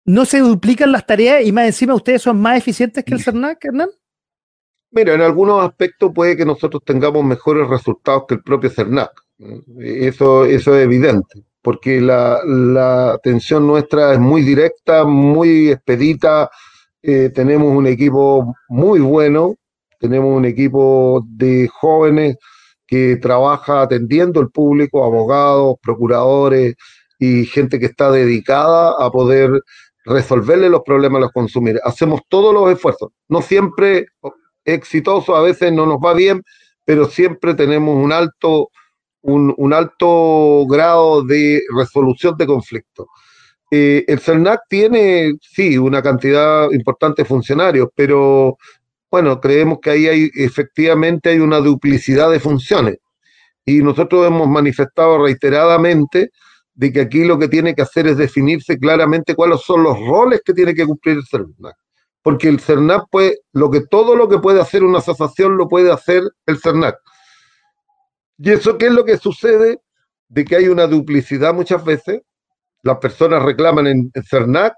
No, se duplican las tareas y más encima ustedes son más eficientes que el CERNAC, Hernán? Mira, en algunos aspectos puede que nosotros tengamos mejores resultados que el propio CERNAC. Eso, eso es evidente, porque la, atención nuestra es muy directa, muy expedita. Eh, tenemos un equipo muy bueno, tenemos un equipo de jóvenes que trabaja atendiendo al público, abogados, procuradores, y gente que está dedicada a poder resolverle los problemas a los consumidores. Hacemos todos los esfuerzos, no siempre exitoso, a veces no nos va bien, pero siempre tenemos un alto, un, alto grado de resolución de conflictos. Eh, el CERNAC tiene, sí, una cantidad importante de funcionarios, pero bueno, creemos que ahí hay efectivamente hay una duplicidad de funciones. Y nosotros hemos manifestado reiteradamente de que aquí lo que tiene que hacer es definirse claramente cuáles son los roles que tiene que cumplir el CERNAC. Porque el CERNAC puede, lo que todo lo que puede hacer una asociación lo puede hacer el CERNAC. ¿Y eso qué es lo que sucede? De que hay una duplicidad muchas veces. Las personas reclaman en, CERNAC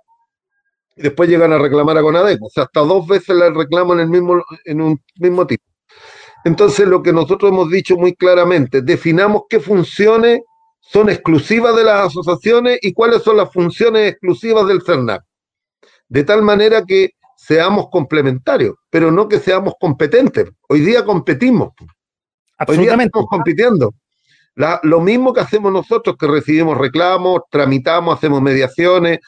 y después llegan a reclamar a CONADECO. O sea, hasta dos veces la reclaman en, mismo, en un mismo tipo. Entonces, lo que nosotros hemos dicho muy claramente, definamos qué funciones son exclusivas de las asociaciones y cuáles son las funciones exclusivas del CERNAC. De tal manera que seamos complementarios, pero no que seamos competentes. Hoy día competimos. Hoy día estamos compitiendo. lo mismo que hacemos nosotros, que recibimos reclamos, tramitamos, hacemos mediaciones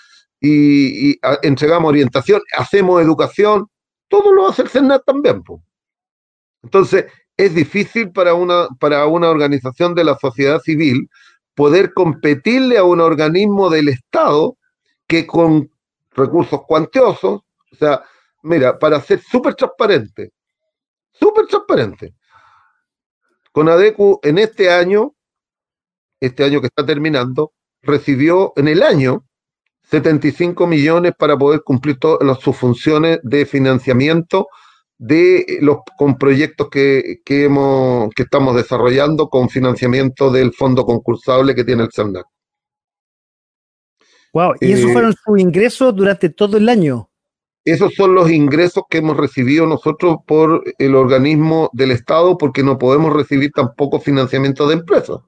y, entregamos orientación, hacemos educación, todo lo hace el CERNAC también. Entonces, es difícil para una, para una organización de la sociedad civil poder competirle a un organismo del Estado que con recursos cuantiosos, o sea, mira, para ser súper transparente, súper transparente, con ADECU en este año, este año que está terminando, recibió en el año 75 millones para poder cumplir todas sus funciones de financiamiento de los con proyectos que, hemos, que estamos desarrollando con financiamiento del fondo concursable que tiene el CERNAC. Wow, ¿y esos eh, fueron sus ingresos durante todo el año? Esos son los ingresos que hemos recibido nosotros por el organismo del Estado, porque no podemos recibir tampoco financiamiento de empresas.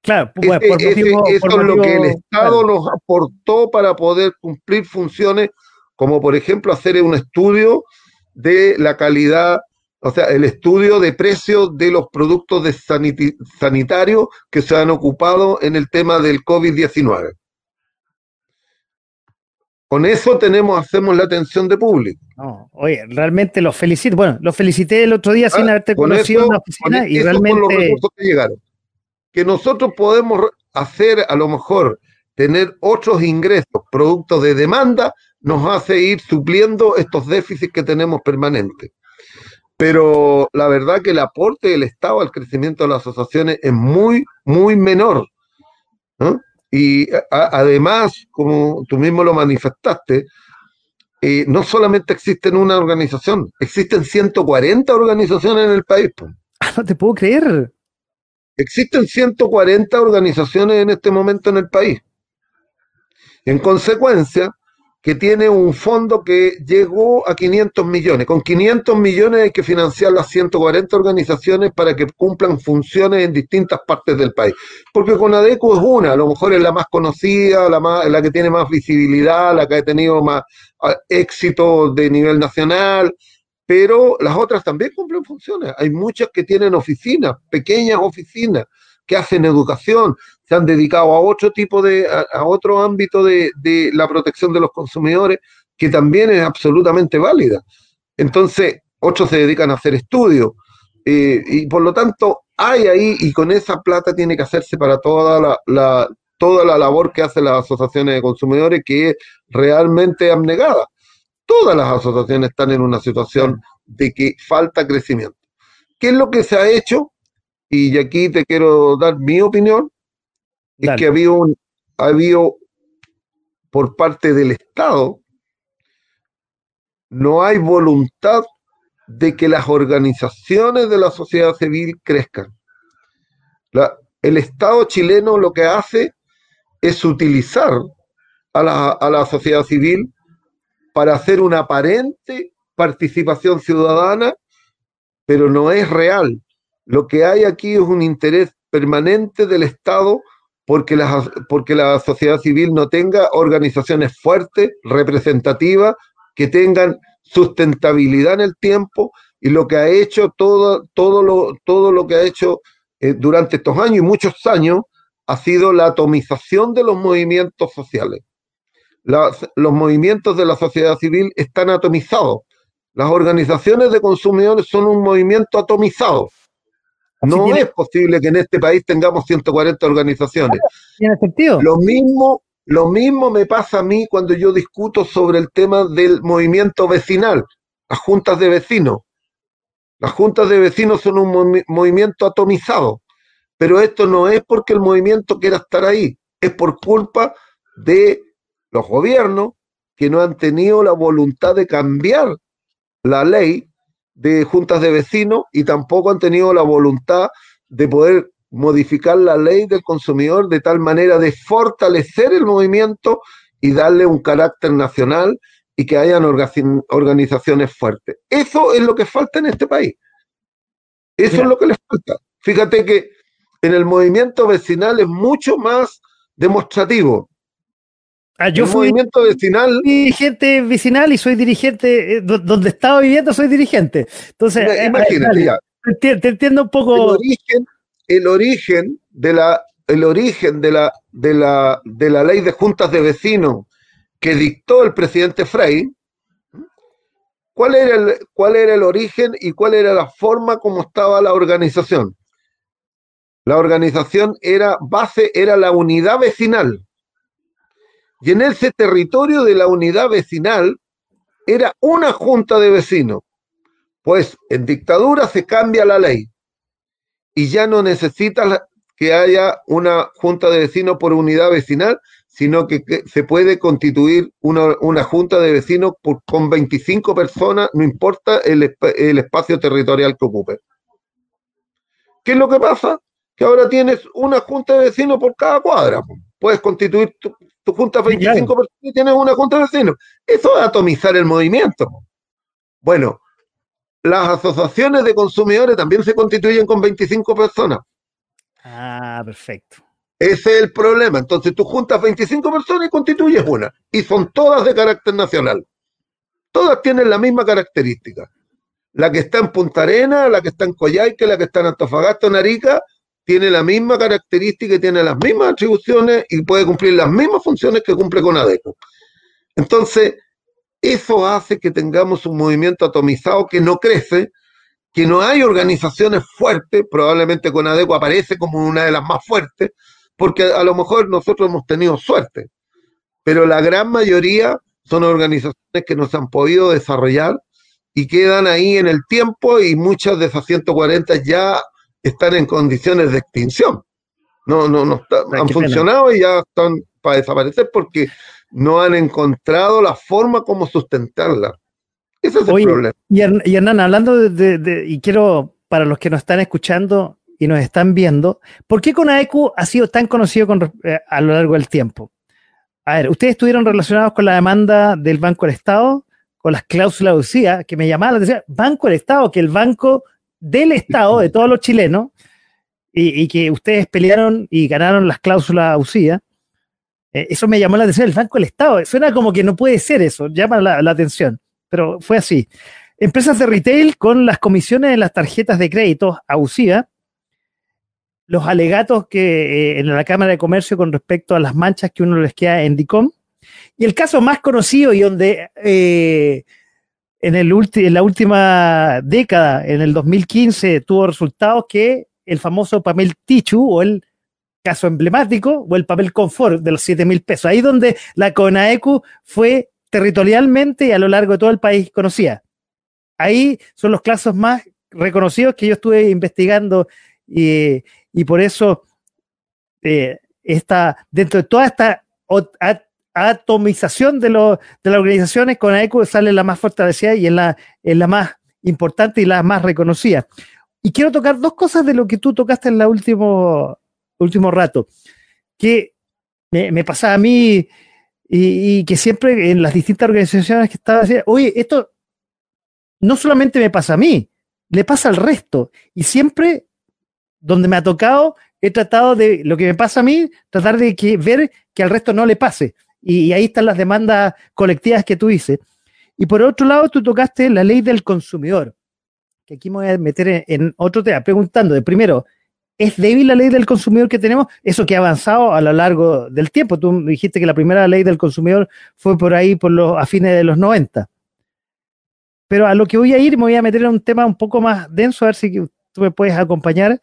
Claro, bueno, por eso es lo que el Estado nos aportó para poder cumplir funciones como por ejemplo hacer un estudio de la calidad, o sea, el estudio de precios de los productos de sanitarios que se han ocupado en el tema del COVID-19. Con eso tenemos, hacemos la atención de público. oye, realmente los felicito. Bueno, los felicité el otro día sin ah, haberte conocido en la oficina y realmente. Los recursos que llegaron. Que nosotros podemos hacer, a lo mejor, tener otros ingresos, productos de demanda, nos hace ir supliendo estos déficits que tenemos permanentes. Pero la verdad que el aporte del Estado al crecimiento de las asociaciones es muy, muy menor. Y además, como tú mismo lo manifestaste, eh, no solamente existen una organización, existen 140 organizaciones en el país. Ah, no te puedo creer. Existen 140 organizaciones en este momento en el país. En consecuencia, que tiene un fondo que llegó a 500 millones. Con 500 millones hay que financiar las 140 organizaciones para que cumplan funciones en distintas partes del país. Porque con ADECO es una, a lo mejor es la más conocida, la, más, la que tiene más visibilidad, la que ha tenido más ah, éxito de nivel nacional, pero las otras también cumplen funciones. Hay muchas que tienen oficinas, pequeñas oficinas, que hacen educación, se han dedicado a otro tipo de, a, otro ámbito de, la protección de los consumidores, que también es absolutamente válida. Entonces, otros se dedican a hacer estudios. Eh, y por lo tanto, hay ahí, y con esa plata tiene que hacerse para toda la, toda la labor que hacen las asociaciones de consumidores, que es realmente abnegada. Todas las asociaciones están en una situación de que falta crecimiento. ¿Qué es lo que se ha hecho? Y aquí te quiero dar mi opinión es que había, un, había por parte del Estado, no hay voluntad de que las organizaciones de la sociedad civil crezcan. el Estado chileno lo que hace es utilizar a la, a la sociedad civil para hacer una aparente participación ciudadana, pero no es real. Lo que hay aquí es un interés permanente del Estado porque la, porque la sociedad civil no tenga organizaciones fuertes, representativas, que tengan sustentabilidad en el tiempo y lo que ha hecho todo, todo, lo, todo lo que ha hecho eh, durante estos años y muchos años ha sido la atomización de los movimientos sociales. los movimientos de la sociedad civil están atomizados. Las organizaciones de consumidores son un movimiento atomizado. No es posible que en este país tengamos 140 organizaciones. ¿Tiene sentido? Lo mismo, lo mismo me pasa a mí cuando yo discuto sobre el tema del movimiento vecinal, las juntas de vecinos. Las juntas de vecinos son un movimiento atomizado, pero esto no es porque el movimiento quiera estar ahí, es por culpa de los gobiernos que no han tenido la voluntad de cambiar la ley de juntas de vecinos y tampoco han tenido la voluntad de poder modificar la ley del consumidor de tal manera de fortalecer el movimiento y darle un carácter nacional y que hayan organizaciones fuertes. Eso es lo que falta en este país. Eso es lo que les falta. Fíjate que en el movimiento vecinal es mucho más demostrativo. Ah, yo fui movimiento vecinal. dirigente vecinal y soy dirigente, eh, donde estaba viviendo soy dirigente. Entonces, eh, imagínate, ya. Te, entiendo un poco. El origen, el origen de la, el origen de la, de la, de la ley de juntas de vecinos que dictó el presidente Frey, ¿cuál era, el, ¿cuál era el origen y cuál era la forma como estaba la organización? La organización era base, era la unidad vecinal. Y en ese territorio de la unidad vecinal era una junta de vecinos. Pues en dictadura se cambia la ley y ya no necesitas que haya una junta de vecinos por unidad vecinal, sino que, se puede constituir una, junta de vecinos con 25 personas, no importa el, espacio territorial que ocupe. ¿Qué es lo que pasa? Que ahora tienes una junta de vecinos por cada cuadra. Puedes constituir tu, junta de 25 personas y tienes una junta de vecinos. Eso es atomizar el movimiento. Bueno, las asociaciones de consumidores también se constituyen con 25 personas. Ah, perfecto. Ese es el problema. Entonces tú juntas 25 personas y constituyes una. Y son todas de carácter nacional. Todas tienen la misma característica. La que está en Punta Arena, la que está en Coyhaique, la que está en Antofagasta, en Arica, tiene la misma característica y tiene las mismas atribuciones y puede cumplir las mismas funciones que cumple con ADECO. Entonces, eso hace que tengamos un movimiento atomizado que no crece, que no hay organizaciones fuertes, probablemente con ADECO aparece como una de las más fuertes, porque a lo mejor nosotros hemos tenido suerte, pero la gran mayoría son organizaciones que nos han podido desarrollar y quedan ahí en el tiempo y muchas de esas 140 ya están en condiciones de extinción. No, no, no han funcionado y ya están para desaparecer porque no han encontrado la forma como sustentarla. Ese es el problema. Y, Hernán, hablando de, y quiero, para los que nos están escuchando, y nos están viendo, ¿por qué Conaecu ha sido tan conocido eh, a lo largo del tiempo? A ver, ustedes estuvieron relacionados con la demanda del Banco del Estado, con las cláusulas de UCIA, que me llamaban la atención, Banco del Estado, que el banco del Estado, de todos los chilenos, y, que ustedes pelearon y ganaron las cláusulas UCIA, eh, eso me llamó la atención, el Banco del Estado, suena como que no puede ser eso, llama la, atención, pero fue así. Empresas de retail con las comisiones de las tarjetas de crédito a los alegatos que eh, en la Cámara de Comercio con respecto a las manchas que uno les queda en DICOM. Y el caso más conocido y donde eh, en, la última década, en el 2015, tuvo resultados que el famoso papel Tichu o el caso emblemático o el papel confort de los 7 mil pesos. Ahí donde la CONAECU fue territorialmente y a lo largo de todo el país conocida. Ahí son los casos más reconocidos que yo estuve investigando y, y por eso eh, dentro de toda esta atomización de, de las organizaciones, con AECO sale la más fortalecida y es la, la más importante y la más reconocida. Y quiero tocar dos cosas de lo que tú tocaste en el último, último rato, que me, pasaba a mí y, que siempre en las distintas organizaciones que estaba diciendo, oye, esto no solamente me pasa a mí, le pasa al resto. Y siempre donde me ha tocado, he tratado de, lo que me pasa a mí, tratar de que, ver que al resto no le pase. Y, ahí están las demandas colectivas que tú dices. Y por otro lado, tú tocaste la ley del consumidor, que aquí me voy a meter en, otro tema, preguntando, de primero, ¿es débil la ley del consumidor que tenemos? Eso que ha avanzado a lo largo del tiempo. Tú dijiste que la primera ley del consumidor fue por ahí, por los, a fines de los 90. Pero a lo que voy a ir, me voy a meter en un tema un poco más denso, a ver si tú me puedes acompañar,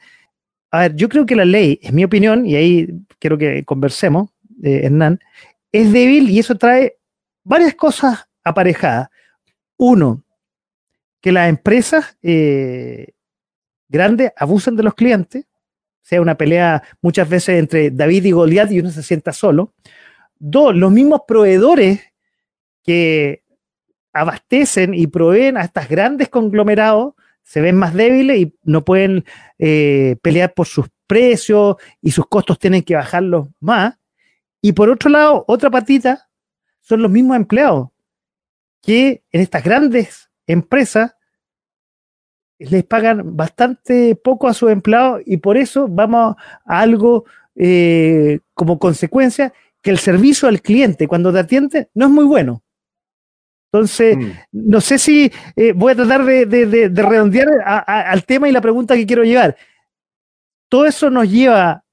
a ver, yo creo que la ley, en mi opinión, y ahí quiero que conversemos, eh, Hernán, es débil y eso trae varias cosas aparejadas. Uno, que las empresas eh, grandes abusan de los clientes, sea una pelea muchas veces entre David y Goliat y uno se sienta solo. Dos, los mismos proveedores que abastecen y proveen a estos grandes conglomerados se ven más débiles y no pueden eh, pelear por sus precios y sus costos tienen que bajarlos más. Y por otro lado, otra patita son los mismos empleados que en estas grandes empresas les pagan bastante poco a sus empleados y por eso vamos a algo eh, como consecuencia que el servicio al cliente cuando te atiende no es muy bueno. Entonces, mm. no sé si eh, voy a tratar de, redondear al tema y la pregunta que quiero llevar. Todo eso nos lleva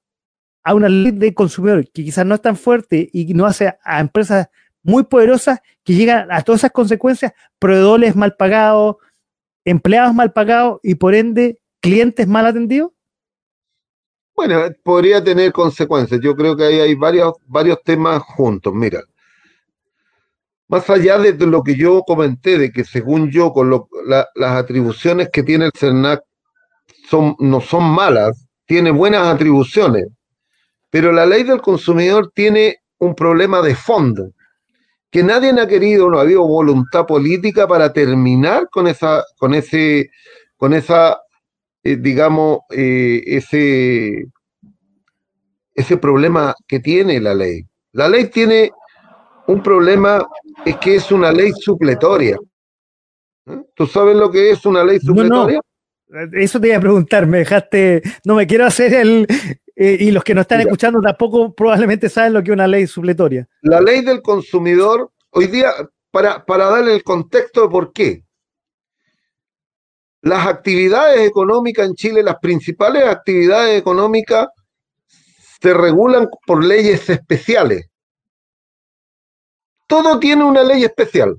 a una ley de consumidor que quizás no es tan fuerte y no hace a empresas muy poderosas que llegan a todas esas consecuencias, proveedores mal pagados, empleados mal pagados y por ende clientes mal atendidos? Bueno, podría tener consecuencias. Yo creo que ahí hay varios, varios temas juntos. Mira, más allá de lo que yo comenté, de que según yo, con las atribuciones que tiene el CERNAC son, no son malas, tiene buenas atribuciones, pero la ley del consumidor tiene un problema de fondo, que nadie ha querido, no ha habido voluntad política para terminar con esa, con ese, con esa, eh, digamos, eh, ese, ese problema que tiene la ley. La ley tiene un problema, es que es una ley supletoria. ¿Eh? ¿Tú sabes lo que es una ley supletoria? Eso te iba a preguntar, me dejaste, no me quiero hacer el, eh, y los que nos están escuchando tampoco probablemente saben lo que es una ley supletoria. La ley del consumidor, hoy día, para, para darle el contexto de por qué. Las actividades económicas en Chile, las principales actividades económicas, se regulan por leyes especiales. Todo tiene una ley especial.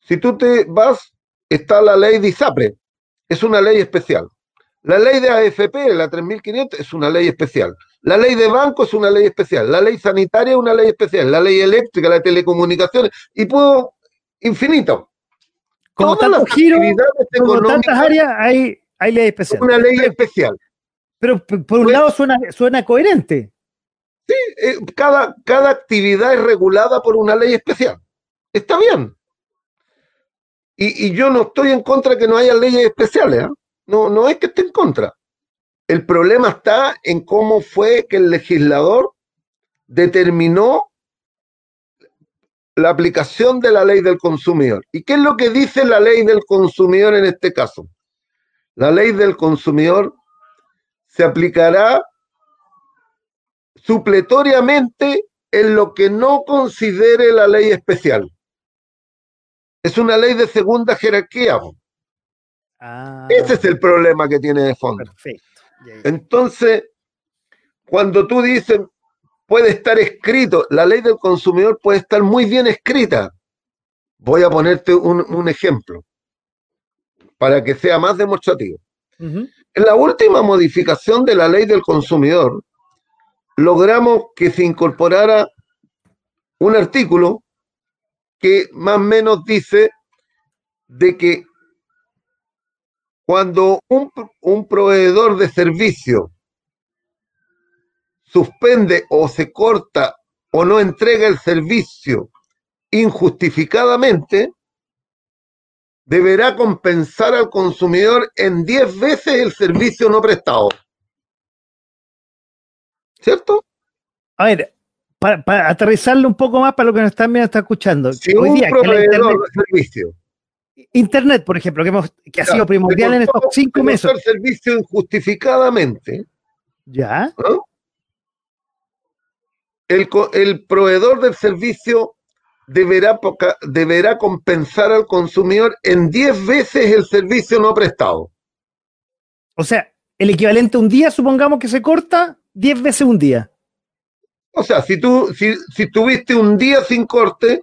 Si tú te vas, está la ley de ISAPRE, es una ley especial. La ley de AFP, la 3500, es una ley especial. La ley de banco es una ley especial. La ley sanitaria es una ley especial. La ley eléctrica, la de telecomunicaciones, y puedo infinito. Como Todas las giros, como tantas áreas, hay, hay ley especial. Una ley especial. Pero por un pues lado suena, suena coherente. Sí, eh, cada, cada actividad es regulada por una ley especial. Está bien. Y, y yo no estoy en contra de que no haya leyes especiales. ¿eh? No, no es que esté en contra. El problema está en cómo fue que el legislador determinó la aplicación de la ley del consumidor. ¿Y qué es lo que dice la ley del consumidor en este caso? La ley del consumidor se aplicará supletoriamente en lo que no considere la ley especial. Es una ley de segunda jerarquía. Ah. Ese es el problema que tiene de fondo. Entonces, cuando tú dices, puede estar escrito, la ley del consumidor puede estar muy bien escrita. Voy a ponerte un, ejemplo para que sea más demostrativo. En la última modificación de la ley del consumidor, logramos que se incorporara un artículo que más o menos dice de que cuando un, proveedor de servicio suspende o se corta o no entrega el servicio injustificadamente, deberá compensar al consumidor en 10 veces el servicio no prestado. ¿Cierto? A ver, para, aterrizarlo un poco más para lo que nos están viendo, está escuchando. Si un proveedor de servicio Internet, por ejemplo, que, hemos, que ha sido primordial en estos cinco meses. servicio injustificadamente. Ya. El, el, proveedor del servicio deberá, deberá compensar al consumidor en 10 veces el servicio no prestado. O sea, el equivalente a un día, supongamos que se corta, 10 veces un día. O sea, si tú si, si tuviste un día sin corte,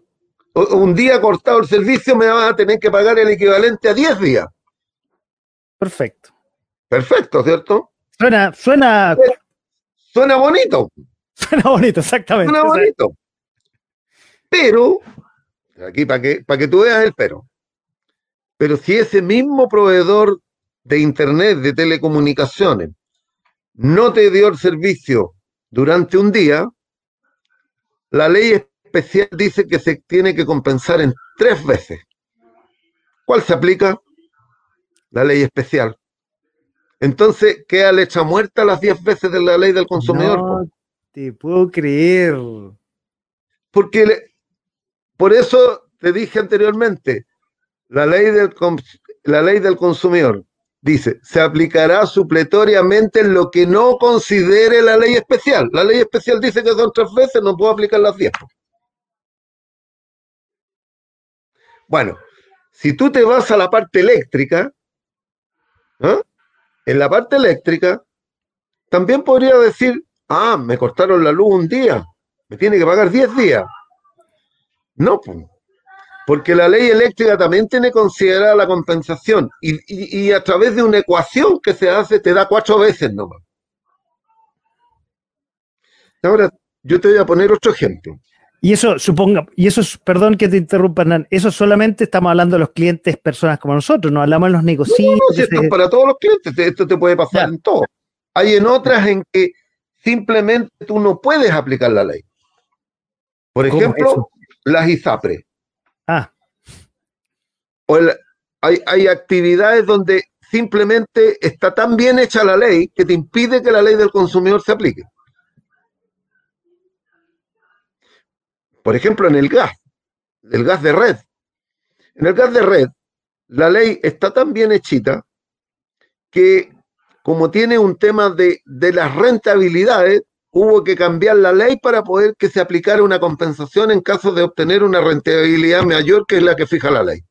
un día cortado el servicio me vas a tener que pagar el equivalente a 10 días. Perfecto. Perfecto, ¿cierto? Suena, suena. Suena bonito. Suena bonito, exactamente. Suena bonito. Pero, aquí para que, para que tú veas el pero. Pero si ese mismo proveedor de Internet, de telecomunicaciones, no te dio el servicio durante un día, la ley es especial dice que se tiene que compensar en tres veces. ¿Cuál se aplica? la ley especial. Entonces queda lecha muerta las 10 veces de la ley del consumidor. No te puedo creer. Porque por eso te dije anteriormente, la ley del, la ley del consumidor dice, se aplicará supletoriamente en lo que no considere la ley especial. La ley especial dice que son tres veces, no puedo aplicar las 10. Bueno, si tú te vas a la parte eléctrica, ¿ah? en la parte eléctrica, también podría decir, ah, me cortaron la luz un día, me tiene que pagar 10 días. No, porque la ley eléctrica también tiene considerada la compensación y, a través de una ecuación que se hace te da cuatro veces nomás. Ahora, yo te voy a poner otro ejemplo. Y eso, suponga, y eso es, perdón que te interrumpa, Hernán, eso solamente estamos hablando de los clientes, personas como nosotros, no hablamos de los negocios. No, esto es para todos los clientes, esto te puede pasar en todo. Hay en otras en que simplemente tú no puedes aplicar la ley. Por ejemplo, las ISAPRE. Ah. O hay, hay actividades donde simplemente está tan bien hecha la ley que te impide que la ley del consumidor se aplique. Por ejemplo, en el gas, el gas de red. En el gas de red, la ley está tan bien hechita que como tiene un tema de, de las rentabilidades, hubo que cambiar la ley para poder que se aplicara una compensación en caso de obtener una rentabilidad mayor que es la que fija la ley.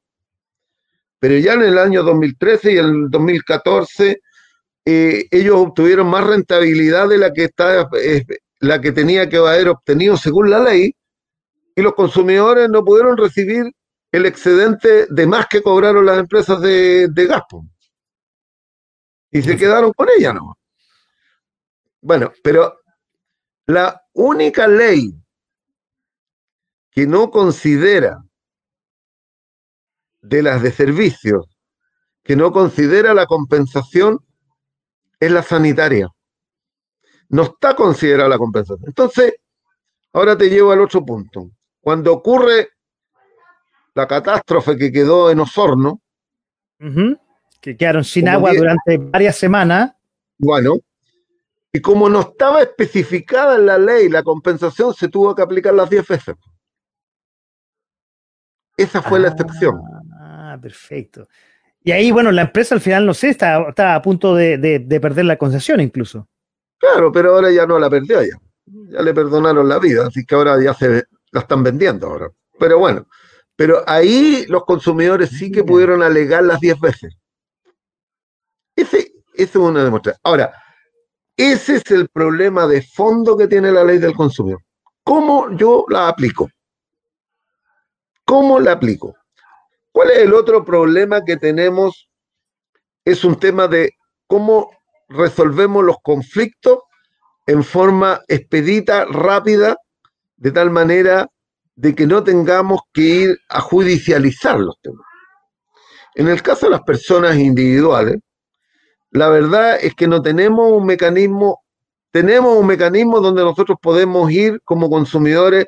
Pero ya en el año 2013 y el 2014, eh, ellos obtuvieron más rentabilidad de la que, está, eh, la que tenía que haber obtenido según la ley, y los consumidores no pudieron recibir el excedente de más que cobraron las empresas de, de Y se quedaron con ella, ¿no? Bueno, pero la única ley que no considera de las de servicios, que no considera la compensación, es la sanitaria. No está considerada la compensación. Entonces, ahora te llevo al otro punto cuando ocurre la catástrofe que quedó en Osorno, que quedaron sin agua durante varias semanas. Bueno, y como no estaba especificada en la ley la compensación, se tuvo que aplicar las 10 veces. Esa fue la excepción. Ah, perfecto. Y ahí, bueno, la empresa al final, no sé, está, está a punto de, de, perder la concesión incluso. Claro, pero ahora ya no la perdió ya. Ya le perdonaron la vida, así que ahora ya se, la están vendiendo ahora. Pero bueno, pero ahí los consumidores sí que pudieron alegar las 10 veces. Ese, es una demostración. Ahora, ese es el problema de fondo que tiene la ley del consumidor. ¿Cómo yo la aplico? ¿Cómo la aplico? ¿Cuál es el otro problema que tenemos? Es un tema de cómo resolvemos los conflictos en forma expedita, rápida de tal manera de que no tengamos que ir a judicializar los temas. En el caso de las personas individuales, la verdad es que no tenemos un mecanismo, tenemos un mecanismo donde nosotros podemos ir como consumidores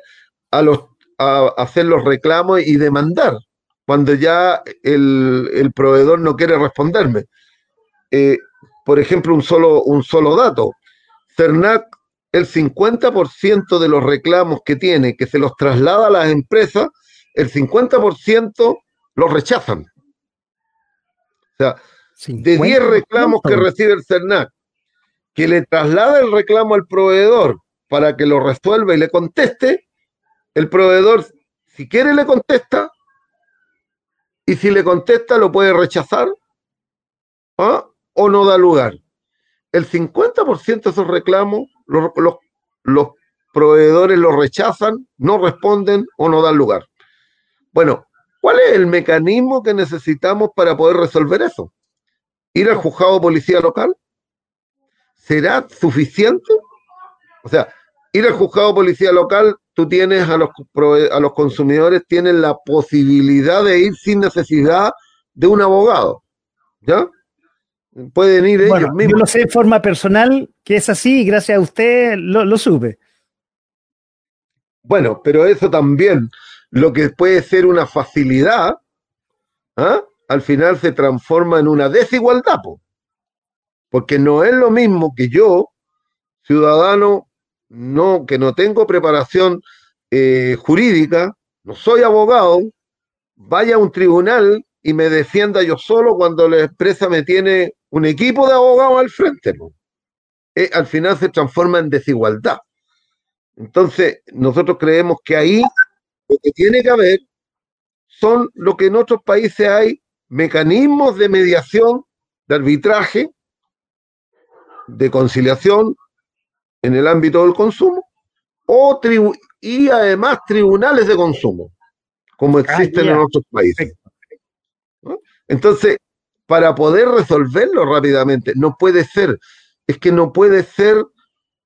a, los, a hacer los reclamos y demandar cuando ya el, proveedor no quiere responderme. Eh, por ejemplo, un solo, un solo dato. CERNAC el 50% de los reclamos que tiene, que se los traslada a las empresas, el 50% los rechazan. O sea, de 10 reclamos que recibe el CERNAC, que le traslada el reclamo al proveedor para que lo resuelva y le conteste, el proveedor, si quiere, le contesta, y si le contesta, lo puede rechazar ¿ah? o no da lugar. El 50% de esos reclamos los, proveedores lo rechazan, no responden o no dan lugar. Bueno, ¿cuál es el mecanismo que necesitamos para poder resolver eso? ¿Ir al juzgado policía local? ¿Será suficiente? O sea, ir al juzgado policía local, tú tienes a los, a los consumidores, tienen la posibilidad de ir sin necesidad de un abogado. ¿Ya? Pueden ir ellos mismos. Yo lo sé de forma personal que es así gracias a usted lo, lo supe. Bueno, pero eso también, lo que puede ser una facilidad, ¿ah? al final se transforma en una desigualdad, porque no es lo mismo que yo, ciudadano, no, que no tengo preparación eh, jurídica, no soy abogado, vaya a un tribunal y me defienda yo solo cuando la empresa me tiene un equipo de abogados al frente. Eh, al final se transforma en desigualdad. Entonces, nosotros creemos que ahí lo que tiene que haber son lo que en otros países hay mecanismos de mediación, de arbitraje, de conciliación en el ámbito del consumo, o y además tribunales de consumo, como ah, existen en otros países. Entonces, para poder resolverlo rápidamente, no puede ser, es que no puede ser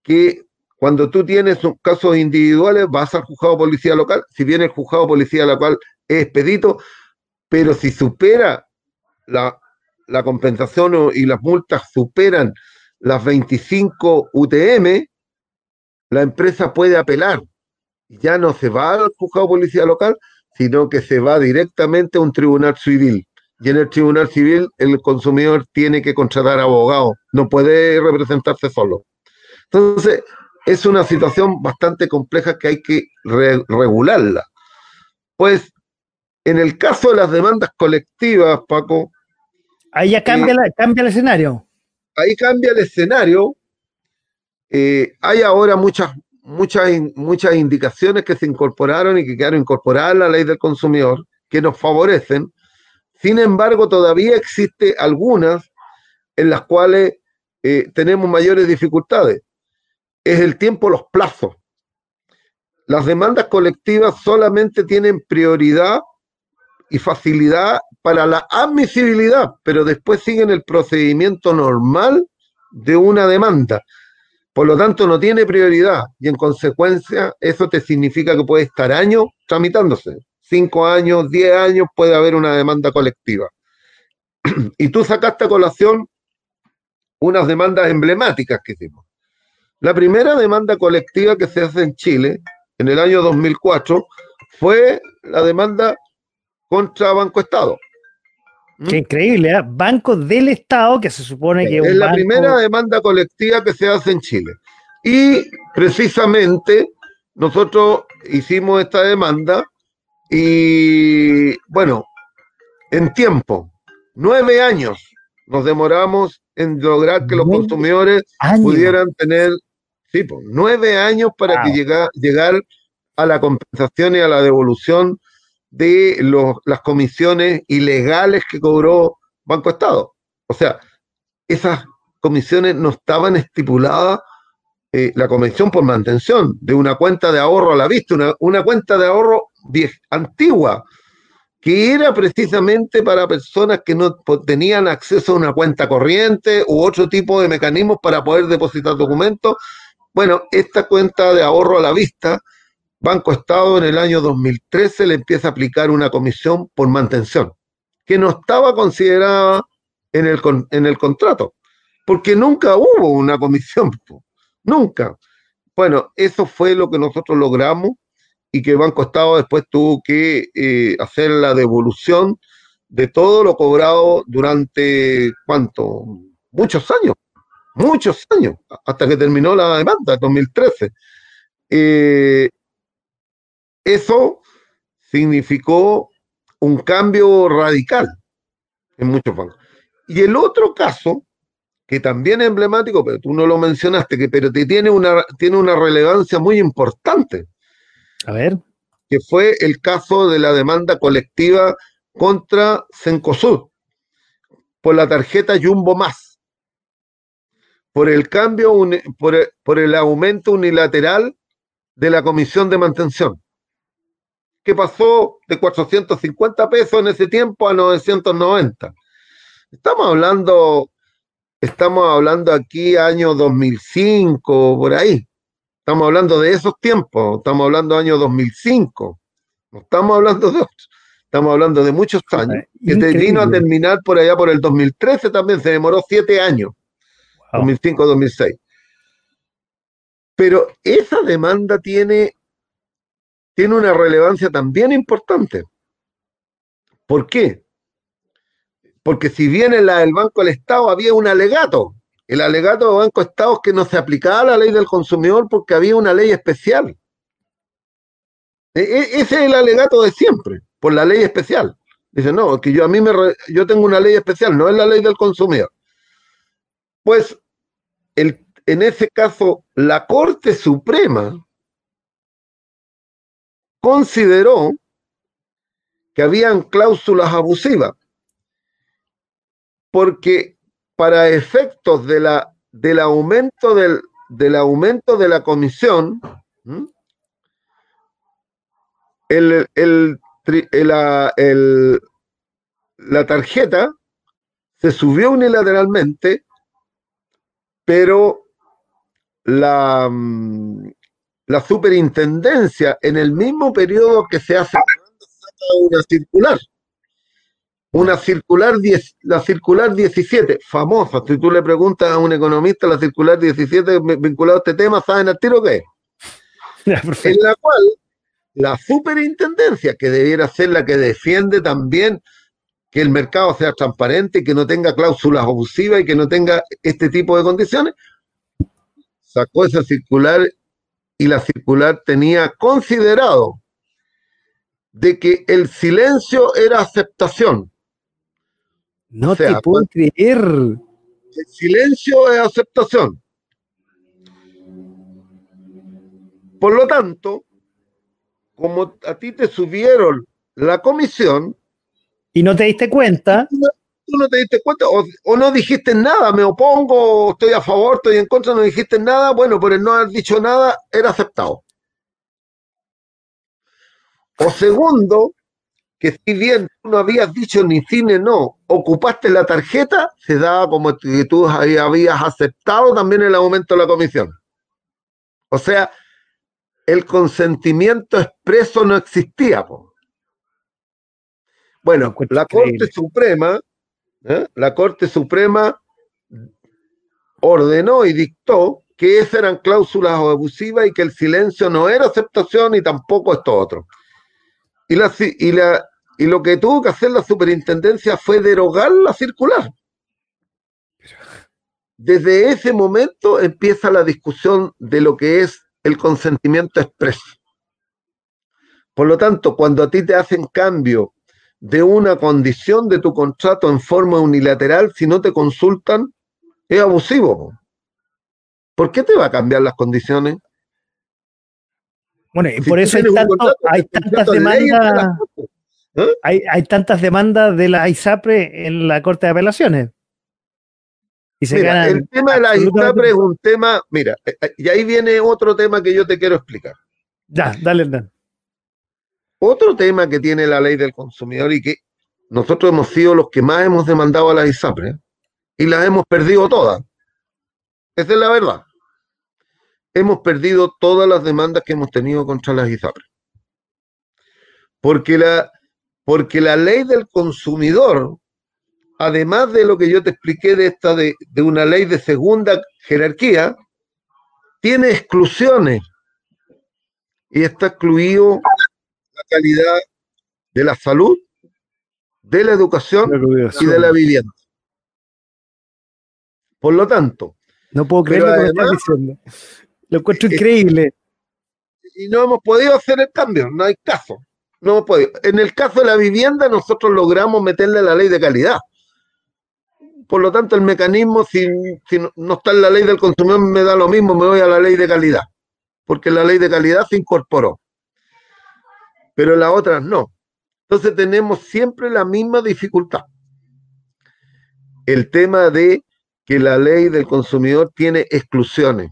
que cuando tú tienes casos individuales vas al juzgado policía local, si bien el juzgado policía local es expedito, pero si supera la, la compensación y las multas superan las 25 UTM, la empresa puede apelar. Ya no se va al juzgado policía local, sino que se va directamente a un tribunal civil. Y en el tribunal civil el consumidor tiene que contratar abogado, no puede representarse solo. Entonces, es una situación bastante compleja que hay que regularla. Pues en el caso de las demandas colectivas, Paco. Ahí ya cambia, eh, cambia el escenario. Ahí cambia el escenario. Eh, hay ahora muchas, muchas, muchas indicaciones que se incorporaron y que quedaron incorporadas a la ley del consumidor que nos favorecen. Sin embargo, todavía existe algunas en las cuales eh, tenemos mayores dificultades. Es el tiempo, los plazos. Las demandas colectivas solamente tienen prioridad y facilidad para la admisibilidad, pero después siguen el procedimiento normal de una demanda. Por lo tanto, no tiene prioridad y en consecuencia eso te significa que puede estar años tramitándose. Cinco años, diez años puede haber una demanda colectiva. y tú sacaste a colación unas demandas emblemáticas que hicimos. La primera demanda colectiva que se hace en Chile en el año 2004 fue la demanda contra Banco Estado. Qué increíble, ¿eh? Banco del Estado, que se supone que es, la primera demanda colectiva que se hace en Chile. Y precisamente nosotros hicimos esta demanda y, bueno, en tiempo, nueve años nos demoramos en lograr que los consumidores pudieran tener, sí, pues, nueve años para que llegara llegar a la compensación y a la devolución de las comisiones ilegales que cobró Banco Estado. O sea, esas comisiones no estaban estipuladas, eh, la comisión por mantención de una cuenta de ahorro a la vista, una, cuenta de ahorro antigua, que era precisamente para personas que no tenían acceso a una cuenta corriente u otro tipo de mecanismos para poder depositar documentos. Bueno, esta cuenta de ahorro a la vista Banco Estado en el año 2013 le empieza a aplicar una comisión por mantención, que no estaba considerada en el, en el contrato, porque nunca hubo una comisión, nunca. Bueno, eso fue lo que nosotros logramos y que Banco Estado después tuvo que eh, hacer la devolución de todo lo cobrado durante, ¿cuánto? Muchos años, muchos años, hasta que terminó la demanda, 2013. Eh, eso significó un cambio radical en muchos bancos. Y el otro caso, que también es emblemático, pero tú no lo mencionaste, que, pero tiene, una, tiene una relevancia muy importante. A ver. Que fue el caso de la demanda colectiva contra Cencosud por la tarjeta Jumbo Más, por el cambio, por por el aumento unilateral de la comisión de mantención que pasó de 450 pesos en ese tiempo a 990. Estamos hablando, estamos hablando aquí año 2005, por ahí. Estamos hablando de esos tiempos, estamos hablando de año 2005. No estamos hablando de otros. Estamos hablando de muchos años. Que vino a terminar por allá por el 2013 también, se demoró siete años. 2005-2006. Pero esa demanda tiene tiene una relevancia también importante. ¿Por qué? Porque si bien en la del Banco del Estado había un alegato, el alegato del Banco Estado es que no se aplicaba la ley del consumidor porque había una ley especial. E, e, ese es el alegato de siempre, por la ley especial. Dice, no, que yo a mí me yo tengo una ley especial, no es la ley del consumidor. Pues el, en ese caso, la Corte Suprema consideró que habían cláusulas abusivas, porque para efectos de la, del, aumento del, aumento de la comisión, el, la tarjeta se subió unilateralmente, pero la, mm, la superintendencia en el mismo periodo que se hace una circular. Una circular, la circular 17, famosa. Si tú le preguntas a un economista la circular 17 vinculado a este tema, ¿saben al tiro qué en la cual la superintendencia, que debiera ser la que defiende también que el mercado sea transparente, y que no tenga cláusulas abusivas y que no tenga este tipo de condiciones, sacó esa circular y la circular tenía considerado de que el silencio era aceptación. No te puedo creer. El silencio es aceptación. Por lo tanto, como a ti te subieron la comisión. Y no te diste cuenta. Tú no, te diste cuenta o, no dijiste nada, me opongo, estoy a favor, estoy en contra, no dijiste nada, bueno, por el no haber dicho nada, era aceptado. O segundo, que si bien tú no habías dicho ni cine no, ocupaste la tarjeta, se daba como que tú habías aceptado también el aumento de la comisión. O sea, el consentimiento expreso no existía. Bueno, la Corte Suprema, ¿eh? la Corte Suprema ordenó y dictó que esas eran cláusulas abusivas y que el silencio no era aceptación y tampoco esto otro. Y, la, y, la, y lo que tuvo que hacer la superintendencia fue derogar la circular. Desde ese momento empieza la discusión de lo que es el consentimiento expreso. Por lo tanto, cuando a ti te hacen cambio de una condición de tu contrato en forma unilateral, si no te consultan, es abusivo. ¿Por qué te va a cambiar las condiciones? Bueno, y por eso hay, tantas demandas. ¿Eh? Hay, tantas demandas de la ISAPRE en la Corte de Apelaciones el tema de la ISAPRE es un tema, mira, eh, eh, y ahí viene otro tema que yo te quiero explicar. Ya, dale, dale. Otro tema que tiene la ley del consumidor y que nosotros hemos sido los que más hemos demandado a la ISAPRE y las hemos perdido todas. Esa es la verdad. Hemos perdido todas las demandas que hemos tenido contra las ISAPRE. Porque la, porque la ley del consumidor además de lo que yo te expliqué de esta de, una ley de segunda jerarquía, tiene exclusiones. Y está excluido la calidad de la salud, de la educación, y de la vivienda. Por lo tanto. No puedo creer lo que estás diciendo. Lo encuentro increíble. Y no hemos podido hacer el cambio, no hay caso. No podido. En el caso de la vivienda, nosotros logramos meterle la ley de calidad. Por lo tanto, el mecanismo, si, no está en la ley del consumidor, me da lo mismo, me voy a la ley de calidad, porque la ley de calidad se incorporó. Pero las otras no. Entonces tenemos siempre la misma dificultad. El tema de que la ley del consumidor tiene exclusiones.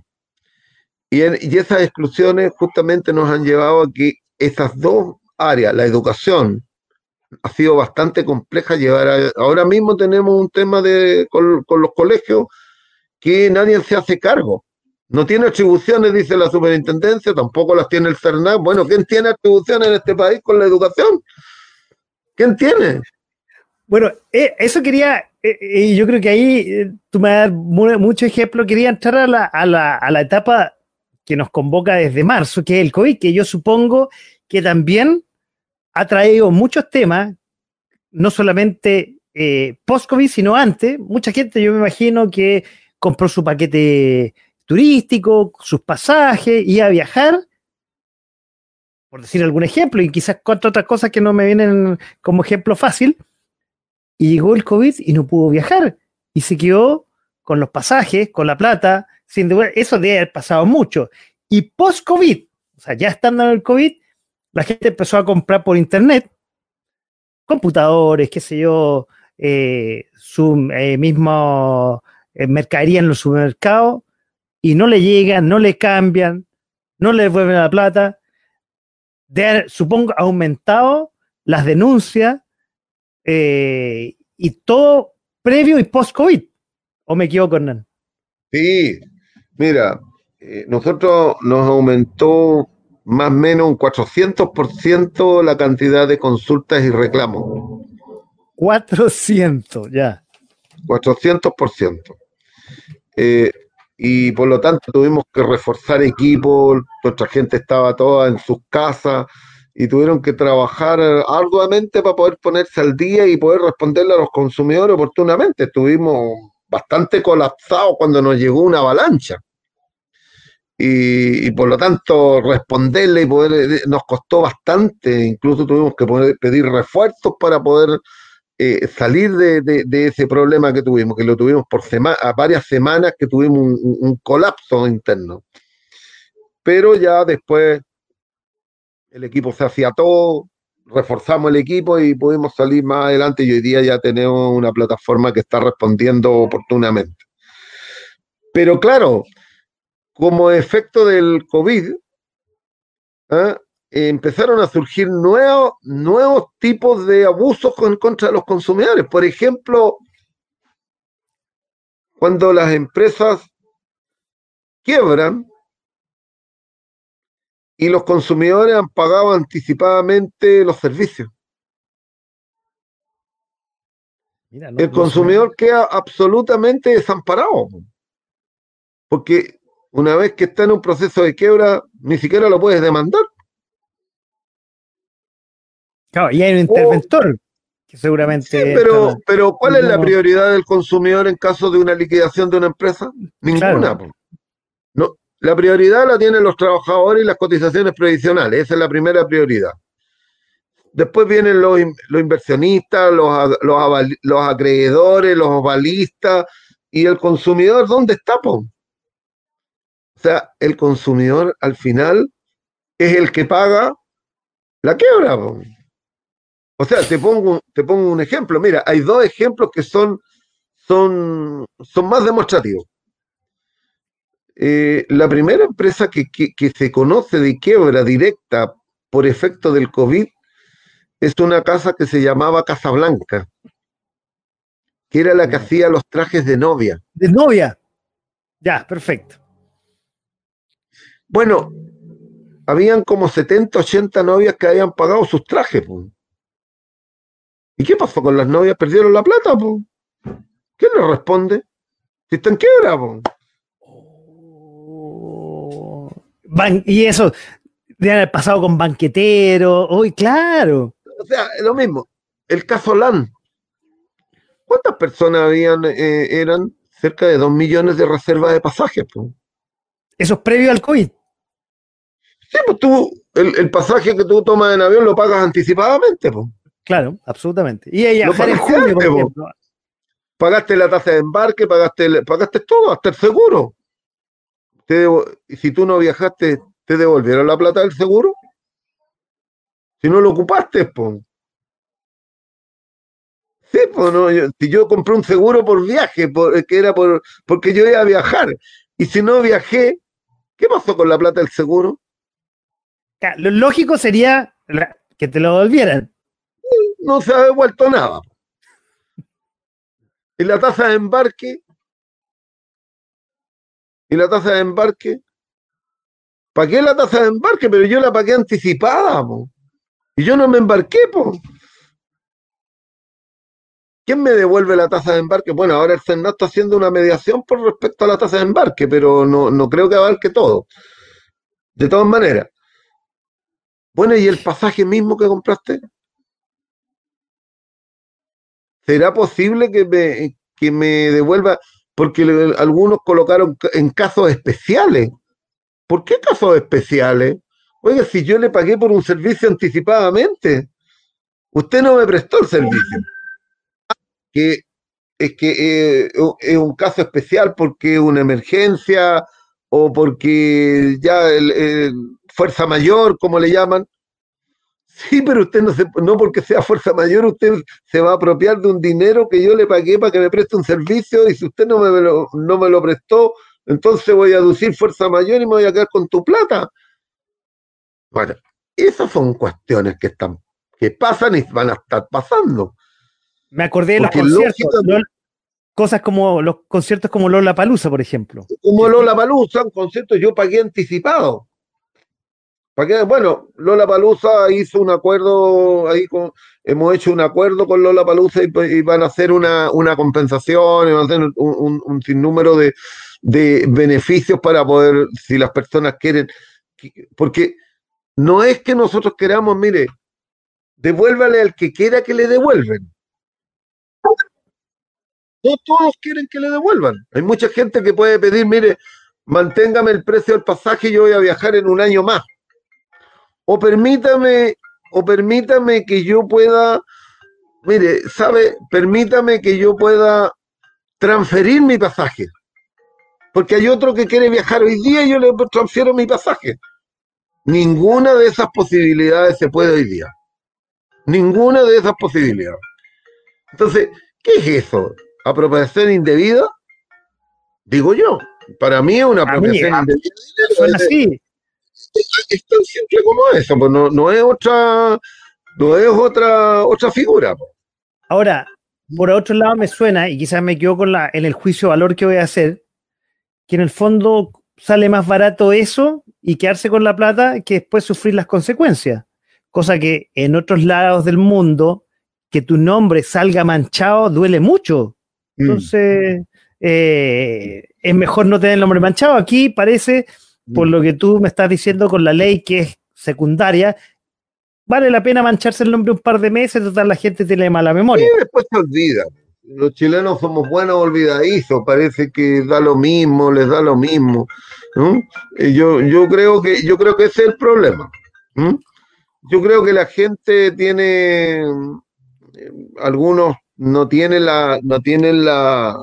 Y, y esas exclusiones justamente nos han llevado a que esas dos áreas, la educación ha sido bastante compleja llevar. ahora mismo tenemos un tema de, con, los colegios que nadie se hace cargo. No tiene atribuciones, dice la superintendencia, tampoco las tiene el CERNAC. Bueno, ¿quién tiene atribuciones en este país con la educación? ¿Quién tiene? Bueno, eh, eso quería, eh, y yo creo que ahí eh, tú me das mucho ejemplo, quería entrar a la, a, la, a la etapa que nos convoca desde marzo, que es el COVID, que yo supongo que también ha traído muchos temas, no solamente eh, post-COVID, sino antes, mucha gente, yo me imagino que compró su paquete turístico, sus pasajes, iba a viajar, por decir algún ejemplo, y quizás cuatro otras cosas que no me vienen como ejemplo fácil, y llegó el COVID y no pudo viajar, y se quedó con los pasajes, con la plata, sin eso debe haber pasado mucho. Y post-COVID, o sea, ya estando en el COVID, la gente empezó a comprar por internet computadores, qué sé yo, eh, su eh, mismo eh, mercadería en los supermercados y no le llegan, no le cambian, no le devuelven la plata. De, supongo aumentado las denuncias y todo previo y post-COVID. ¿O me equivoco, Hernán? Sí, mira, nosotros nos aumentó más o menos un 400% la cantidad de consultas y reclamos. 400, ya. 400%. Eh, y por lo tanto tuvimos que reforzar equipos, nuestra gente estaba toda en sus casas y tuvieron que trabajar arduamente para poder ponerse al día y poder responderle a los consumidores oportunamente. Estuvimos bastante colapsados cuando nos llegó una avalancha y, por lo tanto responderle y poder eh, nos costó bastante, incluso tuvimos que poder pedir refuerzos para poder eh, salir de, ese problema que tuvimos, que lo tuvimos por a varias semanas que tuvimos un, colapso interno. Pero ya después el equipo se hacía todo, reforzamos el equipo y pudimos salir más adelante y hoy día ya tenemos una plataforma que está respondiendo oportunamente. Pero claro, como efecto del COVID, ¿ah? empezaron a surgir nuevos, nuevos tipos de abusos en contra de los consumidores. Por ejemplo, cuando las empresas quiebran y los consumidores han pagado anticipadamente los servicios. el consumidor queda absolutamente desamparado. Porque una vez que está en un proceso de quiebra, ni siquiera lo puedes demandar. Claro, y hay un interventor que seguramente. Sí, pero, pero ¿cuál es la prioridad del consumidor en caso de una liquidación de una empresa? Ninguna. No, la prioridad la tienen los trabajadores y las cotizaciones previsionales. Esa es la primera prioridad. Después vienen los, inversionistas, los, los, acreedores, los avalistas y el consumidor. ¿Dónde está? Po? O sea, el consumidor al final es el que paga la quiebra. O sea, te pongo, te pongo un ejemplo. Mira, hay dos ejemplos que son, son, son más demostrativos. Eh, la primera empresa que, se conoce de quiebra directa por efecto del COVID es una casa que se llamaba Casa Blanca, que era la que hacía los trajes de novia. ¿De novia? Ya, perfecto. Bueno, habían como 70, 80 novias que habían pagado sus trajes. ¿Y qué pasó con las novias? ¿Perdieron la plata? ¿Quién le responde? Si están quiebra. Oh. y eso, de haber pasado con banquetero. Uy, claro. O sea, lo mismo. El caso LAN. ¿Cuántas personas habían? Eh, eran cerca de 2 millones de reservas de pasajes. Eso es previo al COVID. Sí, pues tú, el, pasaje que tú tomas en avión lo pagas anticipadamente, pues. Claro, absolutamente. Y en junio, por ejemplo. Pagaste la tasa de embarque, pagaste, pagaste todo, hasta el seguro. y si tú no viajaste, ¿te devolvieron la plata del seguro? Si no lo ocupaste, pues. Sí, pues no, si yo compré un seguro por viaje, que era por, porque yo iba a viajar, y si no viajé, ¿qué pasó con la plata del seguro? Lo lógico sería que te lo devolvieran. No se ha devuelto nada. Y la tasa de embarque, y la tasa de embarque, pagué la tasa de embarque, pero yo la pagué anticipada, y yo no me embarqué, po. ¿Quién me devuelve la tasa de embarque? Bueno, ahora el Senado está haciendo una mediación por respecto a la tasa de embarque, pero no, no creo que abarque todo. De todas maneras, bueno, ¿y el pasaje mismo que compraste? ¿Será posible que me, que me devuelva? Porque algunos colocaron en casos especiales. ¿Por qué casos especiales? Oiga, si yo le pagué por un servicio anticipadamente, usted no me prestó el servicio. Que es que eh, es un caso especial porque es una emergencia o porque ya el, fuerza mayor, como le llaman. Sí, pero usted no, se, no porque sea fuerza mayor, usted se va a apropiar de un dinero que yo le pagué para que me preste un servicio y si usted no me lo, no me lo prestó, entonces voy a aducir fuerza mayor y me voy a quedar con tu plata. Bueno, esas son cuestiones que están, que pasan y van a estar pasando. Me acordé de los conciertos, cosas como los conciertos como Lola Palusa, por ejemplo. Como Lola Palusa, un concierto yo pagué anticipado. Bueno, Lola Palusa hizo un acuerdo ahí con, hemos hecho un acuerdo con Lola Palusa y, van a hacer una, compensación, y van a hacer un, sinnúmero de, de beneficios para poder, si las personas quieren, porque no es que nosotros queramos, mire, devuélvale al que quiera que le devuelven. No todos quieren que le devuelvan. Hay mucha gente que puede pedir, mire, manténgame el precio del pasaje y yo voy a viajar en un año más. O permítame, o permítame que yo pueda, mire, sabe, permítame que yo pueda transferir mi pasaje. Porque hay otro que quiere viajar hoy día y yo le transfiero mi pasaje. Ninguna de esas posibilidades se puede hoy día. Ninguna de esas posibilidades. Entonces, ¿qué es eso? ¿Apropiación indebida? Digo yo. Para mí es una apropiación indebida. Suena así. Es tan simple como eso, pues no, es otra, no es otra, otra figura. Pues. Ahora, por otro lado me suena, y quizás me equivoco en, en el juicio de valor que voy a hacer, que en el fondo sale más barato eso y quedarse con la plata que después sufrir las consecuencias. Cosa que en otros lados del mundo, que tu nombre salga manchado duele mucho. Mm. Entonces, eh, es mejor no tener el nombre manchado. Aquí parece, por mm. lo que tú me estás diciendo con la ley que es secundaria, vale la pena mancharse el nombre un par de meses, total la gente tiene mala memoria. Y después se olvida. Los chilenos somos buenos olvidadizos, parece que da lo mismo, les da lo mismo. Yo, yo, creo que, yo creo que ese es el problema. Yo creo que la gente tiene, eh, algunos no tienen la, no tienen la,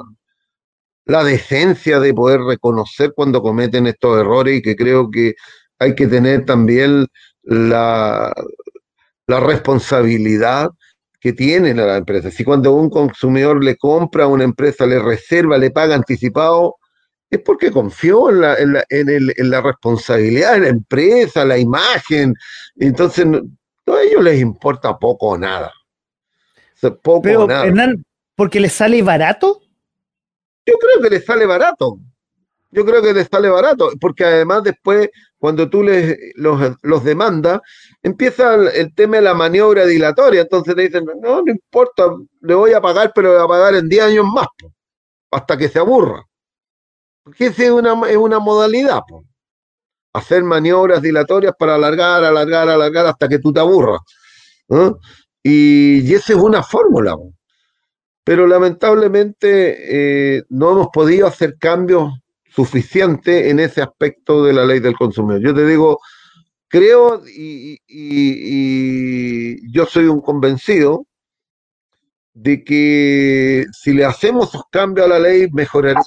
la decencia de poder reconocer cuando cometen estos errores y que creo que hay que tener también la, la responsabilidad que tienen a la empresa. Si cuando un consumidor le compra a una empresa, le reserva, le paga anticipado, es porque confió en la, en la, en la responsabilidad de la empresa, la imagen. Entonces, a ellos les importa poco o nada. poco o nada. Hernán, ¿porque les sale barato? Yo creo que les sale barato. Yo creo que les sale barato, porque además después, cuando tú les, los, los demandas, empieza el, tema de la maniobra dilatoria. Entonces te dicen, no, no importa, le voy a pagar, pero le voy a pagar en 10 años más, hasta que se aburra. Porque esa es una, es una modalidad, hacer maniobras dilatorias para alargar, alargar, alargar hasta que tú te aburras. Y, esa es una fórmula. Pero lamentablemente eh, no hemos podido hacer cambios suficientes en ese aspecto de la ley del consumidor. Yo te digo, creo y, y yo soy un convencido de que si le hacemos esos cambios a la ley mejoraría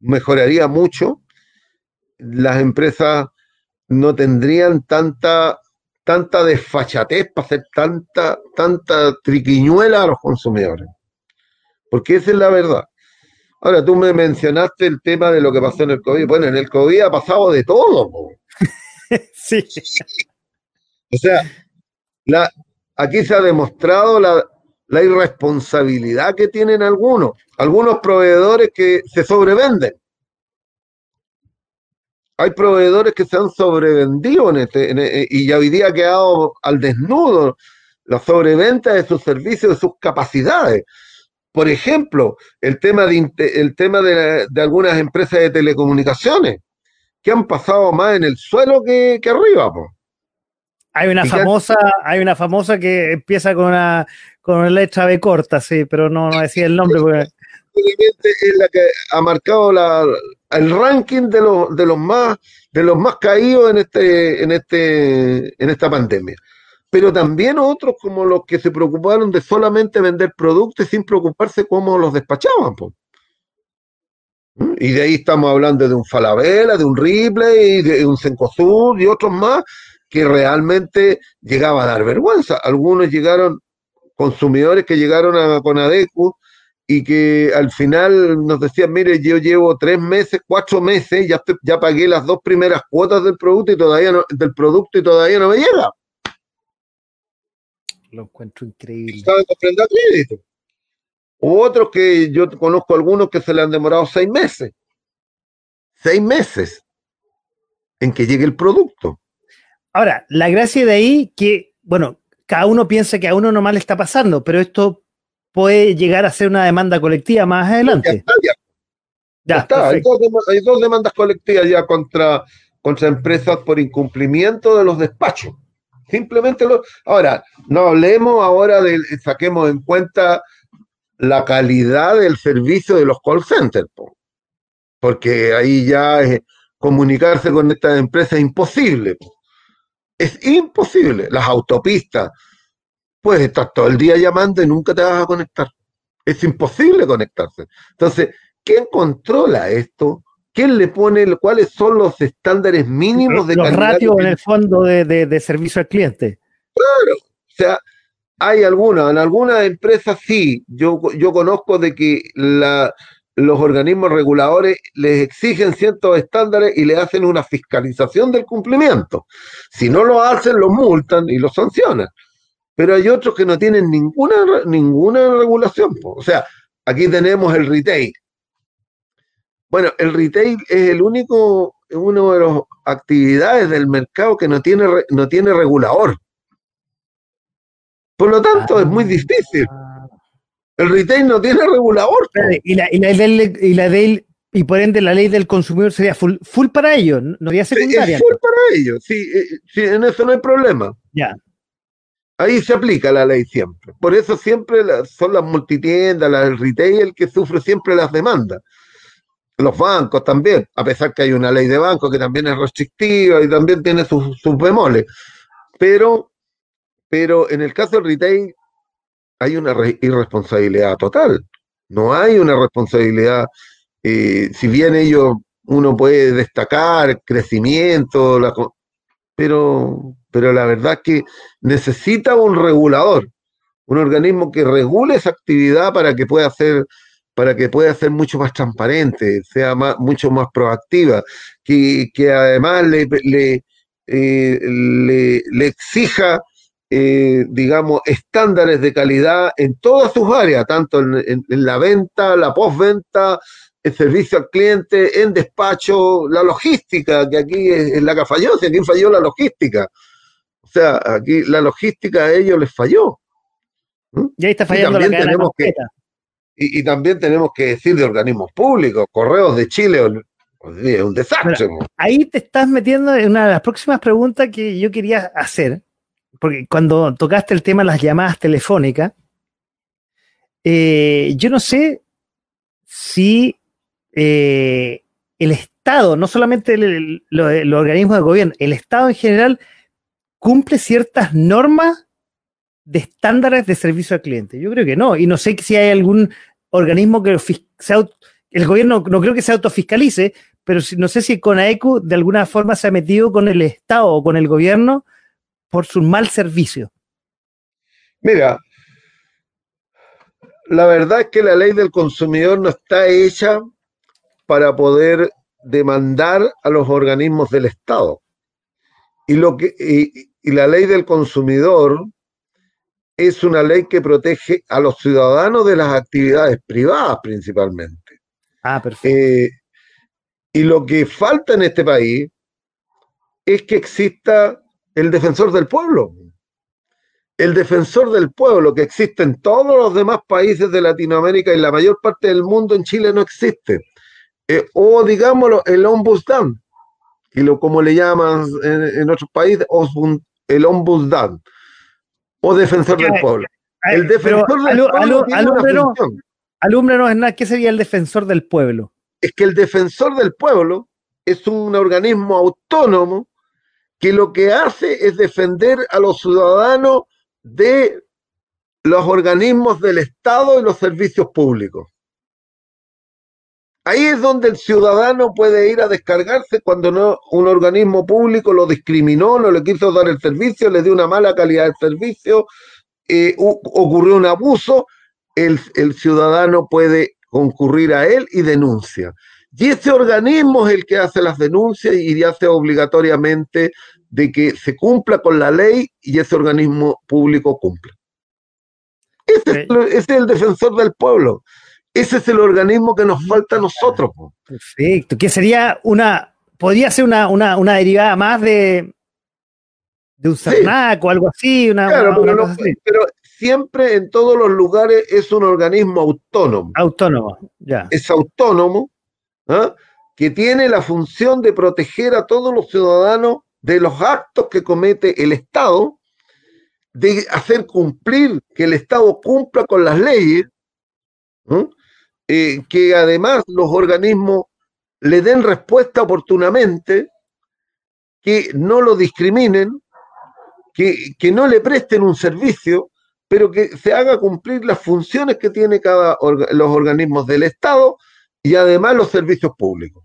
mejoraría mucho, las empresas no tendrían tanta, tanta desfachatez para hacer tanta, tanta triquiñuela a los consumidores. Porque esa es la verdad. Ahora, tú me mencionaste el tema de lo que pasó en el COVID. Bueno, en el COVID ha pasado de todo. sí. O sea, la, aquí se ha demostrado la, la irresponsabilidad que tienen algunos, algunos proveedores que se sobrevenden. Hay proveedores que se han sobrevendido en este, eh, y ya hoy día ha quedado al desnudo la sobreventa de sus servicios, de sus capacidades. Por ejemplo, el tema de, el tema de, algunas empresas de telecomunicaciones que han pasado más en el suelo que, arriba. Hay una famosa, hay una famosa que empieza con una, con una letra B corta, sí, pero no, no decía el nombre. Porque... Es la que ha marcado la, el ranking de los, de los más, de los más caídos en este, en este, en esta pandemia. Pero también otros como los que se preocuparon de solamente vender productos sin preocuparse cómo los despachaban. ¿Mm? Y de ahí estamos hablando de un Falabella, de un Ripley, de un Cencosud y otros más que realmente llegaba a dar vergüenza. Algunos llegaron, consumidores que llegaron a Conadecu y que al final nos decían, mire, yo llevo tres meses, cuatro meses, ya, ya pagué las dos primeras cuotas del producto y todavía no, del producto y todavía no me llega. Lo encuentro increíble. crédito. U otros que yo conozco algunos que se le han demorado seis meses. Seis meses en que llegue el producto. Ahora, la gracia de ahí que, bueno, cada uno piensa que a uno nomás le está pasando, pero esto puede llegar a ser una demanda colectiva más adelante. Ya está, Hay, dos, demandas colectivas ya contra, contra empresas por incumplimiento de los despachos. Simplemente lo. Ahora, no hablemos ahora de. Saquemos en cuenta la calidad del servicio de los call centers, porque ahí ya es, comunicarse con estas empresas es imposible. Es imposible. Las autopistas, puedes estar todo el día llamando y nunca te vas a conectar. Es imposible conectarse. Entonces, ¿quién controla esto? ¿Quién le pone cuáles son los estándares mínimos de los ratios en el fondo de, servicio al cliente? Claro, o sea, hay algunas, en algunas empresas sí, yo, yo conozco de que la, los organismos reguladores les exigen ciertos estándares y le hacen una fiscalización del cumplimiento. Si no lo hacen, los multan y los sancionan. Pero hay otros que no tienen ninguna, ninguna regulación. O sea, aquí tenemos el retail. Bueno, el retail es el único, uno de las actividades del mercado que no tiene, no tiene regulador. Por lo tanto, es muy difícil. Ah. El retail no tiene regulador. Y la, y la, y la y por ende la ley del consumidor sería full, full para ellos, no sería secundaria. Sí, full para ellos, sí, eh, sí, en eso no hay problema. Ya. Ahí se aplica la ley siempre. Por eso siempre son las multitiendas, el retail que sufre siempre las demandas. Los bancos también, a pesar que hay una ley de banco que también es restrictiva y también tiene sus, sus bemoles. Pero, pero en el caso del retail hay una irresponsabilidad total. No hay una responsabilidad, eh, si bien ellos, uno puede destacar crecimiento, pero, pero la verdad es que necesita un regulador, un organismo que regule esa actividad para que pueda ser para que pueda ser mucho más transparente, sea más, mucho más proactiva, que, además le, eh, le, le exija eh, digamos, estándares de calidad en todas sus áreas, tanto en, la venta, la postventa, el servicio al cliente, en despacho, la logística, que aquí es, la que falló, si aquí falló la logística. Sea, aquí la logística a ellos les falló. ¿Mm? Y ahí está fallando la tenemos que, y, también tenemos que decir de organismos públicos, Correos de Chile, es un desastre. ahí te estás metiendo en una de las próximas preguntas que yo quería hacer, porque cuando tocaste el tema de las llamadas telefónicas, eh, yo no sé si eh, el Estado, no solamente los organismos de gobierno, el Estado en general cumple ciertas normas de estándares de servicio al cliente. Yo creo que no, y no sé si hay algún organismo que sea, el gobierno no creo que se autofiscalice, pero no sé si CONAECU de alguna forma se ha metido con el Estado o con el gobierno por su mal servicio? Mira, la verdad es que la ley del consumidor no está hecha para poder demandar a los organismos del Estado. Y, lo que, y, la ley del consumidor es una ley que protege a los ciudadanos de las actividades privadas principalmente. Ah, perfecto. Eh, y lo que falta en este país es que exista el defensor del pueblo. El defensor del pueblo que existe en todos los demás países de Latinoamérica y la mayor parte del mundo en Chile no existe. Eh, o digámoslo, el ombudsman, y lo como le llaman en, otros países, el ombudsman o defensor del pueblo. El defensor del pueblo ¿qué sería el defensor del pueblo? Es que el defensor del pueblo es un organismo autónomo que lo que hace es defender a los ciudadanos de los organismos del Estado y los servicios públicos. Ahí es donde el ciudadano puede ir a descargarse cuando no un organismo público lo discriminó, no le quiso dar el servicio, le dio una mala calidad de servicio, eh, ocurrió un abuso, el, el ciudadano puede concurrir a él y denuncia. Y ese organismo es el que hace las denuncias y hace obligatoriamente de que se cumpla con la ley y ese organismo público cumpla. Ese, es, el defensor del pueblo. Ese es el organismo que nos falta a nosotros. Perfecto. Que sería una, podría ser una, una, derivada más de, de un CERNAC o algo así. claro, pero, siempre en todos los lugares es un organismo autónomo. Autónomo, ya. Es autónomo ¿ah? que tiene la función de proteger a todos los ciudadanos de los actos que comete el Estado, de hacer cumplir, que el Estado cumpla con las leyes, eh, que además los organismos le den respuesta oportunamente, que no lo discriminen, que, que no le presten un servicio, pero que se haga cumplir las funciones que tiene cada los organismos del Estado y además los servicios públicos.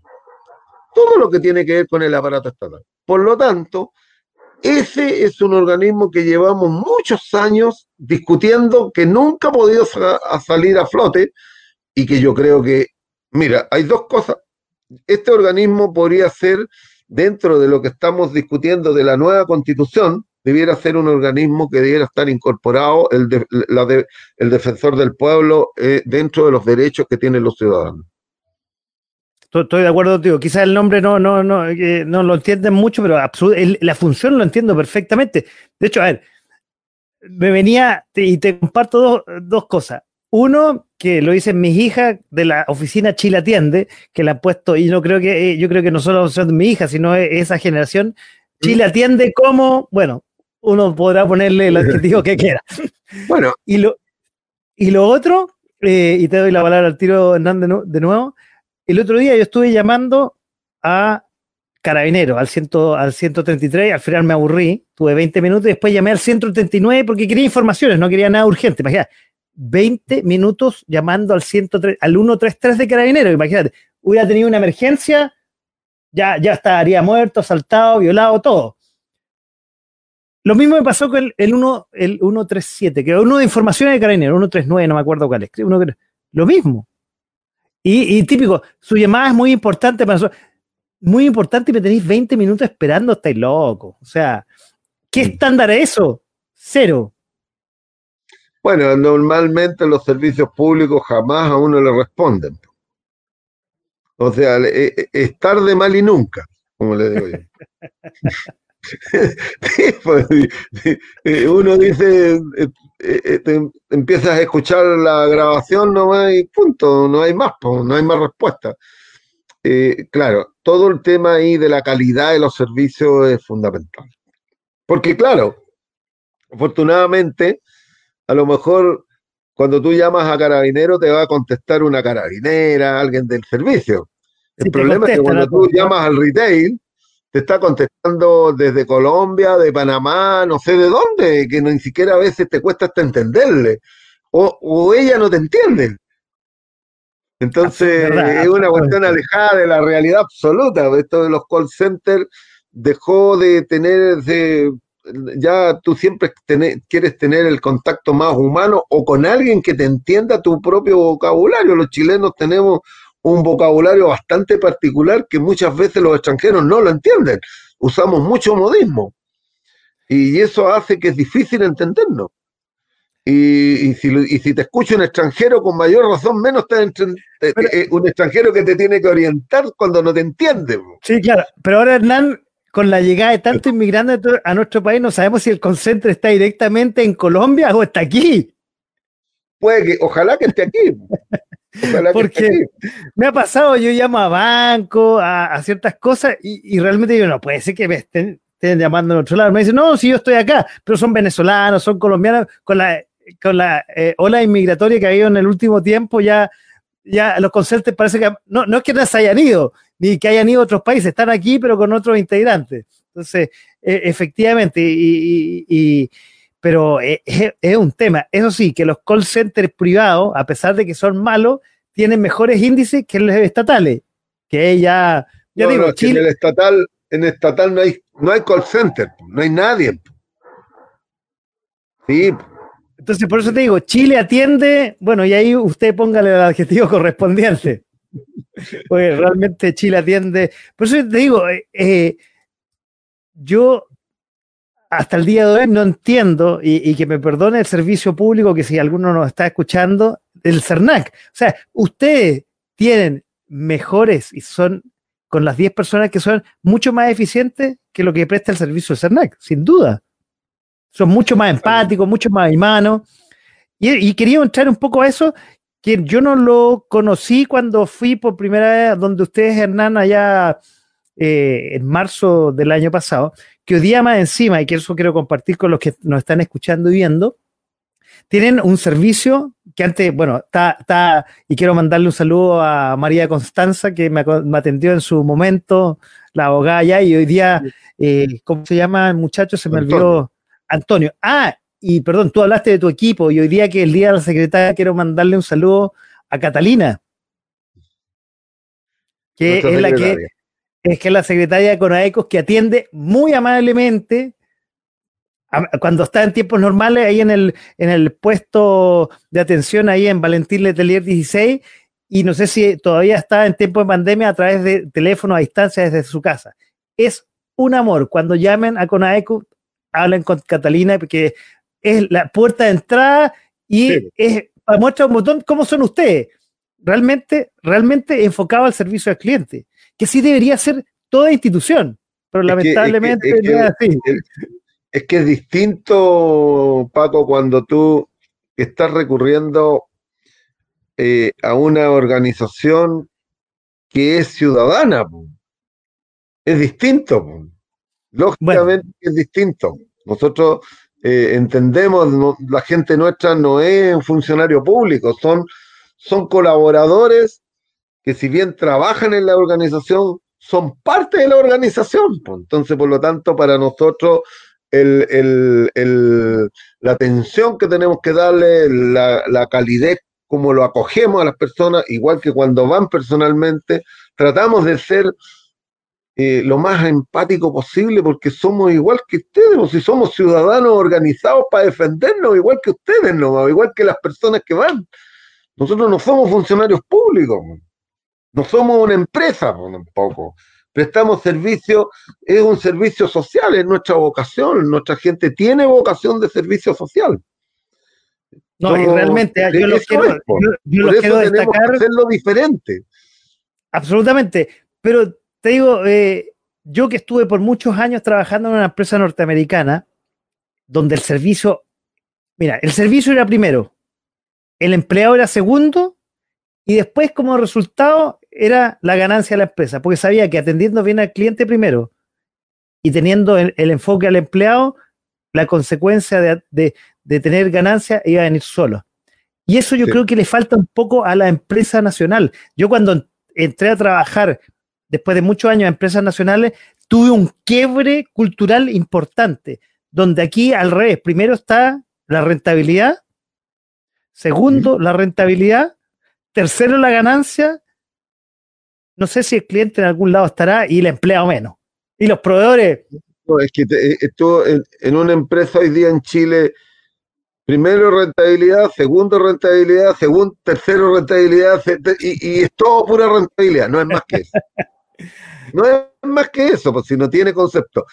Todo lo que tiene que ver con el aparato estatal. Por lo tanto, ese es un organismo que llevamos muchos años discutiendo que nunca ha podido salir a flote y que yo creo que, mira, hay dos cosas. Este organismo podría ser, dentro de lo que estamos discutiendo de la nueva constitución, debiera ser un organismo que debiera estar incorporado el, el defensor del pueblo eh, dentro de los derechos que tienen los ciudadanos. Estoy de acuerdo contigo. Quizás el nombre no, no, no, eh, no lo entienden mucho, pero la función lo entiendo perfectamente. De hecho, a ver, me venía y te comparto dos, cosas. Uno, que lo dicen mis hijas de la oficina Chile Atiende, que la han puesto, y no creo que, eh, yo creo que no solo son mis hijas, sino esa generación. Chile Atiende como, bueno, uno podrá ponerle el adjetivo que quiera. Bueno. Y lo, y lo otro, eh, y te doy la palabra al tiro, Hernán, de nuevo, el otro día yo estuve llamando a Carabinero, al, ciento, al 133, al final me aburrí, tuve 20 minutos, y después llamé al 139 porque quería informaciones, no quería nada urgente, imagínate, 20 minutos llamando al, 103, al 133 de Carabinero, imagínate, hubiera tenido una emergencia, ya, ya estaría muerto, asaltado, violado, todo. Lo mismo me pasó con el, 1, el 137, que uno de informaciones de Carabinero, 139, no me acuerdo cuál es, uno, lo mismo. Y, típico, su llamada es muy importante para nosotros. Muy importante y me tenéis 20 minutos esperando, estáis loco. O sea, ¿qué estándar es eso? Cero. Bueno, normalmente los servicios públicos jamás a uno le responden. O sea, eh, eh, es tarde, mal y nunca, como le digo yo. Eh, uno dice, te empiezas a escuchar la grabación no hay punto, no hay más, no hay más respuesta. Eh, claro, todo el tema ahí de la calidad de los servicios es fundamental. Porque claro, afortunadamente, a lo mejor cuando tú llamas a carabinero te va a contestar una carabinera, alguien del servicio. El problema es que cuando tú llamas al retail, te está contestando desde Colombia, de Panamá, no sé de dónde, que ni siquiera a veces te cuesta hasta entenderle, o, o ella no te entiende. Entonces es, una cuestión alejada de la realidad absoluta. Esto de los call centers dejó de tener, ya tú siempre quieres tener el contacto más humano o con alguien que te entienda tu propio vocabulario. Los chilenos tenemos un vocabulario bastante particular que muchas veces los extranjeros no lo entienden. Usamos mucho modismo. Y eso hace que es difícil entendernos. Y, si, te escucha un extranjero, con mayor razón, menos te, eh, eh, un extranjero que te tiene que orientar cuando no te entiende. Sí, claro. Pero ahora, Hernán, con la llegada de tantos inmigrantes a nuestro país, no sabemos si el concentre está directamente en Colombia o está aquí. Puede que, ojalá que esté aquí. Porque me ha pasado, yo llamo a banco, a, ciertas cosas, y, realmente digo, no puede ser que me estén, estén llamando de otro lado. Me dicen, no, si yo estoy acá, pero son venezolanos, son colombianos, con la, con la eh, ola inmigratoria que ha habido en el último tiempo, ya, ya los concertes parece que no, no es que no se hayan ido, ni que hayan ido a otros países, están aquí, pero con otros integrantes. Entonces, e, efectivamente, y, pero e, e, es, un tema. Eso sí, que los call centers privados, a pesar de que son malos, tienen mejores índices que los estatales. Que ya, ya digo, en el estatal, en estatal no hay, no hay call center, no hay nadie. Sí. Entonces, por eso te digo, Chile atiende, bueno, y ahí usted póngale el adjetivo correspondiente. Porque realmente Chile atiende. Por eso te digo, eh, eh, yo hasta el día de hoy no entiendo, y, que me perdone el servicio público, que si alguno nos está escuchando, el CERNAC. O sea, ustedes tienen mejores y son con las 10 personas que son mucho más eficientes que lo que presta el servicio del CERNAC, sin duda. Son mucho más empáticos, mucho más humanos. Y, y quería entrar un poco a eso que yo no lo conocí cuando fui por primera vez donde ustedes, Hernán, allá eh, en marzo del año pasado, que hoy día más encima, y que eso quiero compartir con los que nos están escuchando y viendo, tienen un servicio que antes, bueno, está, está y quiero mandarle un saludo a María Constanza, que me, atendió en su momento, la abogada allá, y hoy día, eh, ¿cómo se llama el muchacho? Se me olvidó. Antonio. Ah, y perdón, tú hablaste de tu equipo y hoy día que el día de la secretaria quiero mandarle un saludo a Catalina, que es la que es que la secretaria de Conaecos que atiende muy amablemente cuando está en tiempos normales ahí en el, en el puesto de atención ahí en Valentín Letelier 16 y no sé si todavía está en tiempo de pandemia a través de teléfono a distancia desde su casa. Es un amor. Cuando llamen a Conaeco, hablen con Catalina porque es la puerta de entrada y es muestra un botón cómo son ustedes. Realmente, realmente enfocado al servicio al cliente, que sí debería ser toda institución, pero lamentablemente es, que, es, así. es que es distinto, Paco, cuando tú estás recurriendo eh, a una organización que es ciudadana. Es distinto. Lógicamente es distinto. Nosotros eh, entendemos, la gente nuestra no es un funcionario público, son, son colaboradores que si bien trabajan en la organización, son parte de la organización. Entonces, por lo tanto, para nosotros la atención que tenemos que darle, la, la calidez como lo acogemos a las personas, igual que cuando van personalmente, tratamos de ser eh, lo más empático posible porque somos igual que ustedes, o si somos ciudadanos organizados para defendernos, igual que ustedes, no, igual que las personas que van. Nosotros no somos funcionarios públicos, no somos una empresa tampoco. Prestamos servicio, es un servicio social, es nuestra vocación, nuestra gente tiene vocación de servicio social. No, y realmente yo lo quiero, yo, quiero destacar. hacerlo diferente. Absolutamente. Pero te digo, eh, yo que estuve por muchos años trabajando en una empresa norteamericana, donde el servicio, mira, el servicio era primero, el empleado era segundo, y después como resultado era la ganancia de la empresa, porque sabía que atendiendo bien al cliente primero y teniendo el, enfoque al empleado, la consecuencia de, tener ganancia iba a venir solo. Y eso yo creo que le falta un poco a la empresa nacional. Yo cuando entré a trabajar después de muchos años en empresas nacionales, tuve un quiebre cultural importante, donde aquí al revés, primero está la rentabilidad, segundo la rentabilidad, tercero la ganancia, no sé si el cliente en algún lado estará y el empleado menos. Y los proveedores... No, es que eh, esto en, una empresa hoy día en Chile, primero rentabilidad, segundo rentabilidad, segundo, tercero rentabilidad, y, y es todo pura rentabilidad, no es más que eso. No es más que eso, pues si no tiene concepto.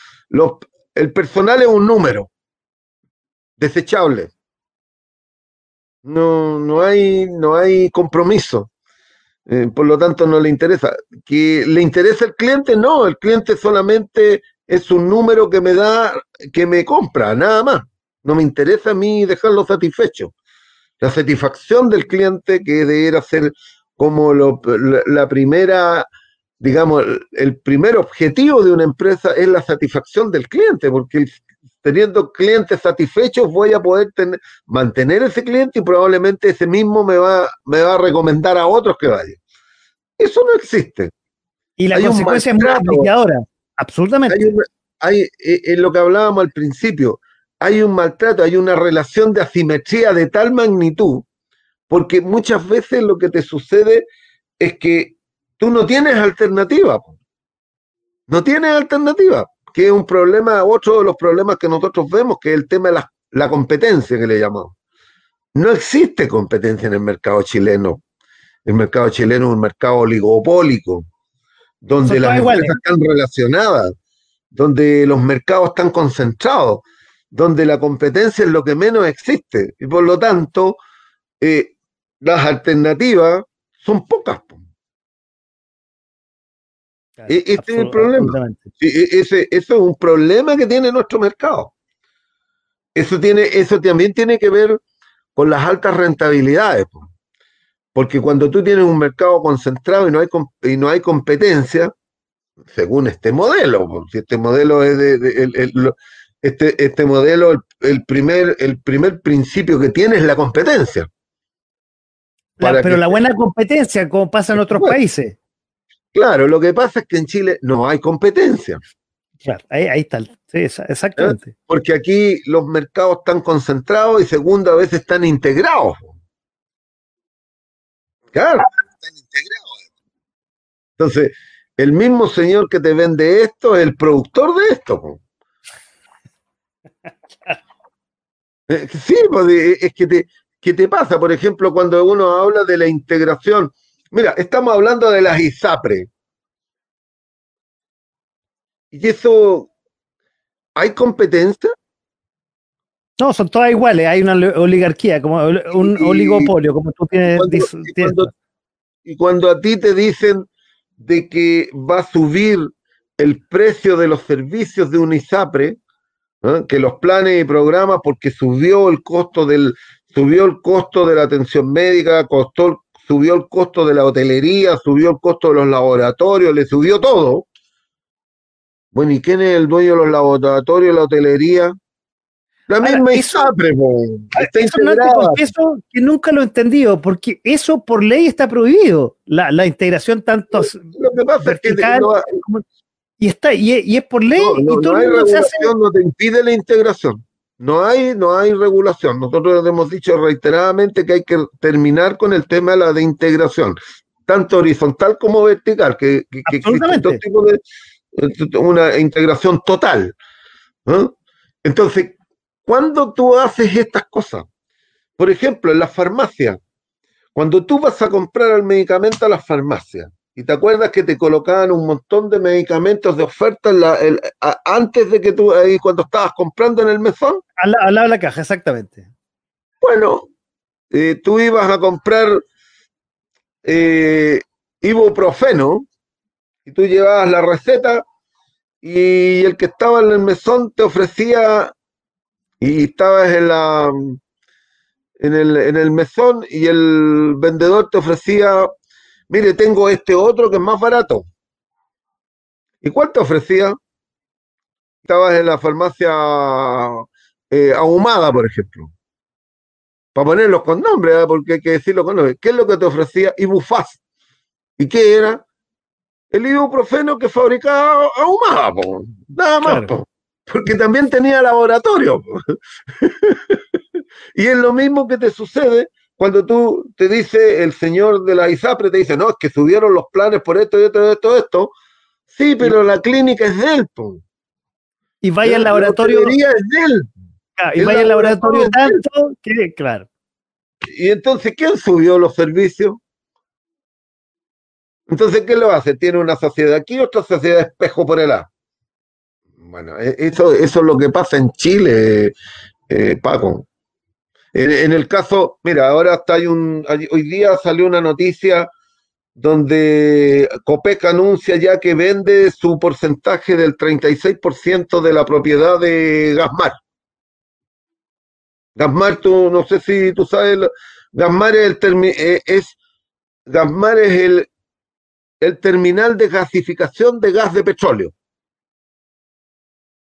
El personal es un número desechable. No, no, hay, no hay compromiso. Eh, por lo tanto, no le interesa. ¿Que le interesa el cliente? No, el cliente solamente es un número que me da, que me compra, nada más. No me interesa a mí dejarlo satisfecho. La satisfacción del cliente, que debería ser como lo, la primera digamos, el primer objetivo de una empresa es la satisfacción del cliente, porque teniendo clientes satisfechos voy a poder tener, mantener ese cliente y probablemente ese mismo me va, me va a recomendar a otros que vayan. Eso no existe. Y la consecuencia es muy ahora, absolutamente. Hay, eh, en lo que hablábamos al principio, hay un maltrato, hay una relación de asimetría de tal magnitud, porque muchas veces lo que te sucede es que tú no tienes alternativa. No tienes alternativa, que es un problema, otro de los problemas que nosotros vemos, que es el tema de la, la competencia que le llamamos. No existe competencia en el mercado chileno. El mercado chileno es un mercado oligopólico, donde las empresas están relacionadas, donde los mercados están concentrados, donde la competencia es lo que menos existe. Y por lo tanto, eh, las alternativas son pocas. E, este es el problema. E, ese, eso es un problema que tiene nuestro mercado. Eso, tiene, eso también tiene que ver con las altas rentabilidades. Porque cuando tú tienes un mercado concentrado y no hay, y no hay competencia, según este modelo, si este modelo es de, este, este modelo, el, primer, el primer principio que tiene es la competencia. pero la buena competencia, como pasa en otros países. Claro, lo que pasa es que en Chile no hay competencia. Claro, ahí, está, exactamente. Porque aquí los mercados están concentrados y segundo, a veces están integrados. Claro, están integrados. Entonces, el mismo señor que te vende esto es el productor de esto. Eh, sí, pues, eh, es que te, ¿qué te pasa? Por ejemplo, cuando uno habla de la integración, mira, estamos hablando de las ISAPRE. ¿Y eso, hay competencia? No, son todas iguales, hay una oligarquía, como un oligopolio, como tú tienes. y cuando a ti te dicen de que va a subir el precio de los servicios de Unisapre, que los planes y programas, porque subió el costo del, subió el costo de la atención médica, costó, subió el costo de la hotelería, subió el costo de los laboratorios, le subió todo. Bueno, ¿y quién es el dueño de los laboratorios, la hotelería? La misma ISAPRE, eso, que nunca lo he entendido, porque eso por ley está prohibido, la, la integración tanto lo que pasa es que y está y, es por ley no, y todo hay regulación, no te impide la integración. No hay, no hay regulación. Nosotros hemos dicho reiteradamente que hay que terminar con el tema de la de integración, tanto horizontal como vertical, que, que, que existe tipo de una integración total. Entonces, cuando tú haces estas cosas, por ejemplo, en la farmacia, cuando tú vas a comprar el medicamento a la farmacia, y te acuerdas que te colocaban un montón de medicamentos de oferta antes de que tú, ahí cuando estabas comprando en el mesón. Al, lado de la caja, exactamente. Bueno, eh, tú ibas a comprar eh, ibuprofeno y tú llevabas la receta y el que estaba en el mesón te ofrecía y estabas en la en el, en el mesón y el vendedor te ofrecía mire, tengo este otro que es más barato. ¿Y cuál te ofrecía? Estabas en la farmacia eh, ahumada, por ejemplo. Para ponerlos con nombre, ¿eh? porque hay que decirlo con nombre. ¿Qué es lo que te ofrecía? Ibufaz. ¿Y qué era? El ibuprofeno que fabricaba ahumada, nada más. Porque también tenía laboratorio. y es lo mismo que te sucede cuando tú te dice el señor de la ISAPRE, te dice, no, es que subieron los planes por esto y esto y esto, esto. Sí, pero la clínica es de él. Y vaya al laboratorio. La es de él. y vaya al laboratorio tanto que, claro. Y entonces, ¿quién subió los servicios? Entonces, ¿qué lo hace? Tiene una sociedad aquí, otra sociedad espejo por el A. Bueno, e, eso, eso es lo que pasa en Chile, eh, Paco. En, el caso, mira, ahora está hay un, hoy día salió una noticia donde Copec anuncia ya que vende su porcentaje del 36% de la propiedad de Gasmar. Gasmar, tú no sé si tú sabes, Gasmar es el eh, es Gasmar es el el terminal de gasificación de gas de petróleo.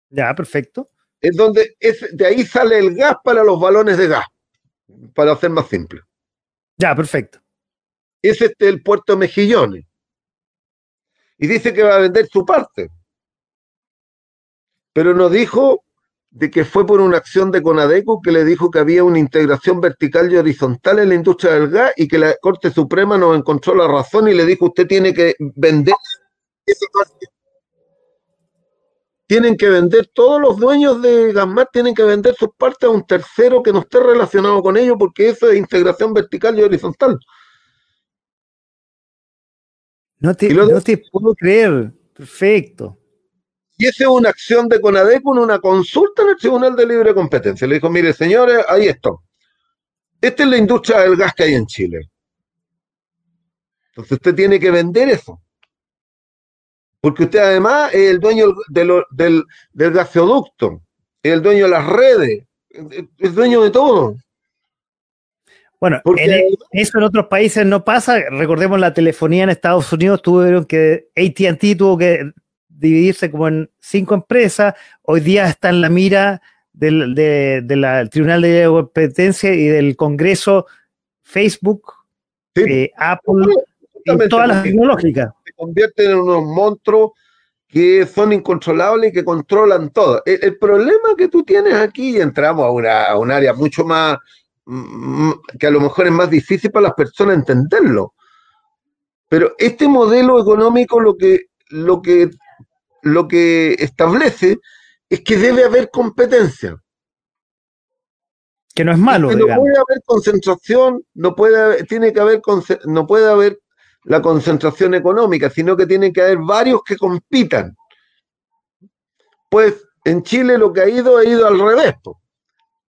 Ya, perfecto. Es donde es, de ahí sale el gas para los balones de gas, para hacer más simple. Ya, perfecto. Es este el puerto Mejillones. Y dice que va a vender su parte. Pero nos dijo de que fue por una acción de Conadeco que le dijo que había una integración vertical y horizontal en la industria del gas y que la Corte Suprema no encontró la razón y le dijo usted tiene que vender esa parte. Tienen que vender, todos los dueños de Gasmar tienen que vender sus partes a un tercero que no esté relacionado con ellos porque eso es integración vertical y horizontal. No te, no te puedo creer. Perfecto. Y esa es una acción de Conadeco en una consulta en el Tribunal de Libre Competencia. Le dijo, mire, señores, ahí está. Esta es la industria del gas que hay en Chile. Entonces usted tiene que vender eso. Porque usted además es el dueño del, del gasoducto, es el dueño de las redes, es dueño de todo. Bueno, eso en otros países no pasa. Recordemos la telefonía en Estados Unidos, tuvieron que, ATT tuvo que dividirse como en cinco empresas. Hoy día está en la mira del, Tribunal de Competencia y del Congreso Facebook, eh, Apple y todas las tecnológicas. Se convierten en unos monstruos que son incontrolables y que controlan todo. El, problema que tú tienes aquí, y entramos a, una, a un área mucho más, mm, que a lo mejor es más difícil para las personas entenderlo. Pero este modelo económico lo que, lo que lo que establece es que debe haber competencia. Que no es malo. no puede haber concentración, no puede, tiene que haber, no puede haber la concentración económica, sino que tiene que haber varios que compitan. Pues en Chile lo que ha ido ha ido al revés.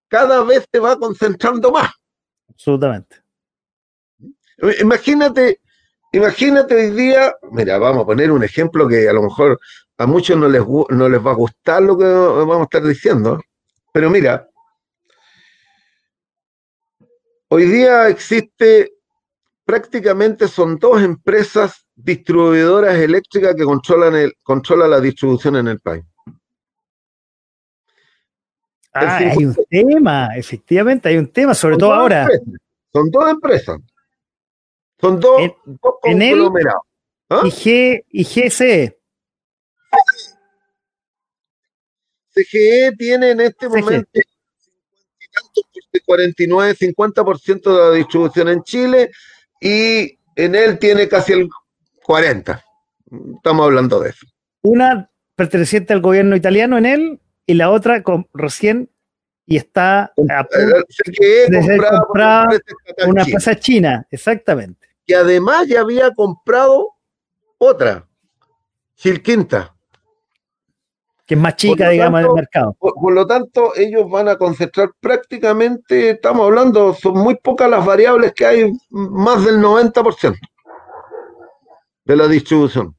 Cada vez se va concentrando más. Absolutamente. Imagínate, imagínate hoy día, mira, vamos a poner un ejemplo que a lo mejor a muchos no les, no les va a gustar lo que vamos a estar diciendo, pero mira, hoy día existe prácticamente son dos empresas distribuidoras eléctricas que controlan, el, controlan la distribución en el país. Ah, hay un tema, efectivamente, hay un tema, sobre todo ahora. Son dos empresas. Son dos, en, conglomerados. ¿Ah? Y, G, y GC. CGE tiene en este momento 49, 50% de la distribución en Chile y en él tiene casi el 40. Estamos hablando de eso. Una perteneciente al gobierno italiano en él y la otra con, recién y está a punto de comprar una empresa china, exactamente. Y además ya había comprado otra, Silquinta que es más chica, digamos, del mercado. Por, lo tanto, ellos van a concentrar prácticamente, estamos hablando, son muy pocas las variables que hay, más del 90% de la distribución.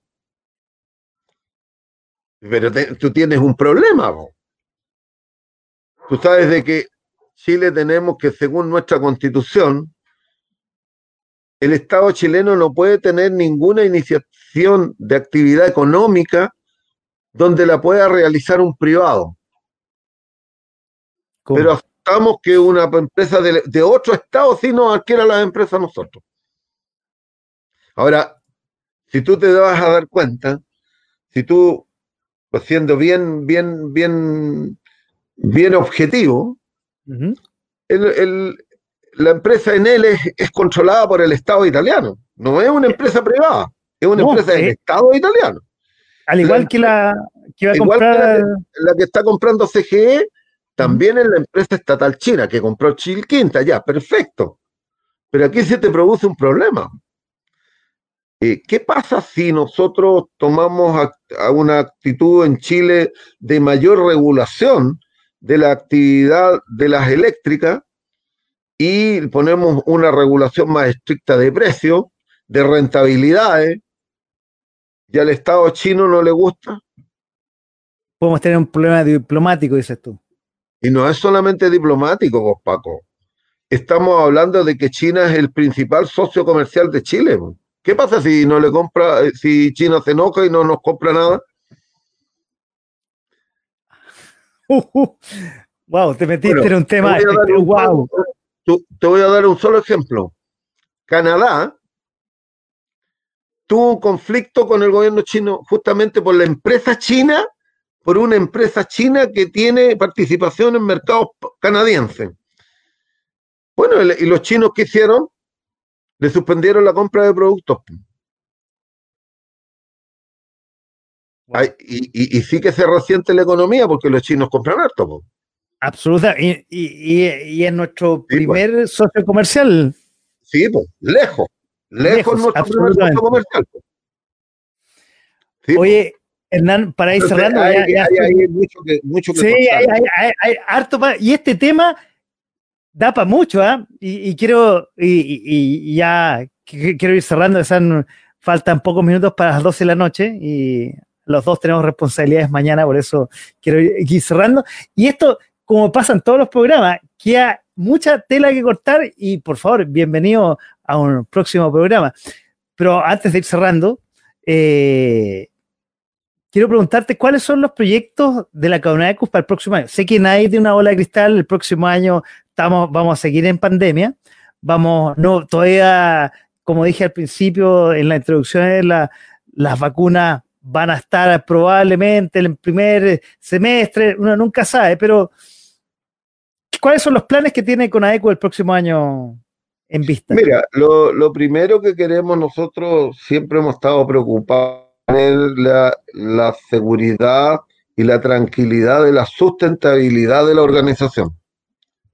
Pero tú tienes un problema. Tú sabes de que Chile tenemos que, según nuestra constitución, el Estado chileno no puede tener ninguna iniciación de actividad económica donde la pueda realizar un privado. Pero aceptamos que una empresa de, otro estado sí nos adquiera las empresas nosotros. Ahora, si tú te vas a dar cuenta, si tú, pues, siendo bien, bien, bien, bien objetivo, la empresa en él es, controlada por el Estado italiano, no es una empresa privada, es una empresa del Estado italiano. Al igual que la que va a comprar... la, que, está comprando CGE, también es la empresa estatal china que compró Chilquinta, ya, perfecto. Pero aquí se te produce un problema. Eh, ¿Qué pasa si nosotros tomamos una actitud en Chile de mayor regulación de la actividad de las eléctricas y ponemos una regulación más estricta de precios, de rentabilidades, y al Estado chino no le gusta. Podemos tener un problema diplomático, dices tú. Y no es solamente diplomático, vos, Estamos hablando de que China es el principal socio comercial de Chile. ¿Qué pasa si no le compra, eh, si China se enoja y no nos compra nada? wow, te metiste en un tema. Te voy a dar un solo ejemplo. Canadá tuvo un conflicto con el gobierno chino justamente por la empresa china, por una empresa china que tiene participación en mercados canadienses. Bueno, y los chinos ¿qué hicieron? Le suspendieron la compra de productos. y, sí que se resiente la economía porque los chinos compran harto. Absolutamente. Y, es nuestro primer socio comercial. Sí, pues, lejos. Lejos, nuestro primer comercial. Oye, Hernán, para ir cerrando. Hay, mucho que, mucho que Sí, hay, harto Y este tema da para mucho, ¿ah? Y, quiero, y, ya quiero ir cerrando, faltan pocos minutos para las 12 de la noche y los dos tenemos responsabilidades mañana, por eso quiero ir cerrando. Y esto, como pasa en todos los programas, queda mucha tela que cortar y por favor, bienvenido a un próximo programa. Pero antes de ir cerrando, eh, quiero preguntarte cuáles son los proyectos de la Caunacus para el próximo año. Sé que nadie tiene una bola de cristal, el próximo año estamos, vamos a seguir en pandemia, vamos, no, todavía, como dije al principio en la introducción, la, las vacunas van a estar probablemente en el primer semestre, uno nunca sabe, pero ¿cuáles son los planes que tiene con AECO el próximo año en vista? Mira, lo, primero que queremos nosotros, siempre hemos estado preocupados en la, seguridad y la tranquilidad de la sustentabilidad de la organización,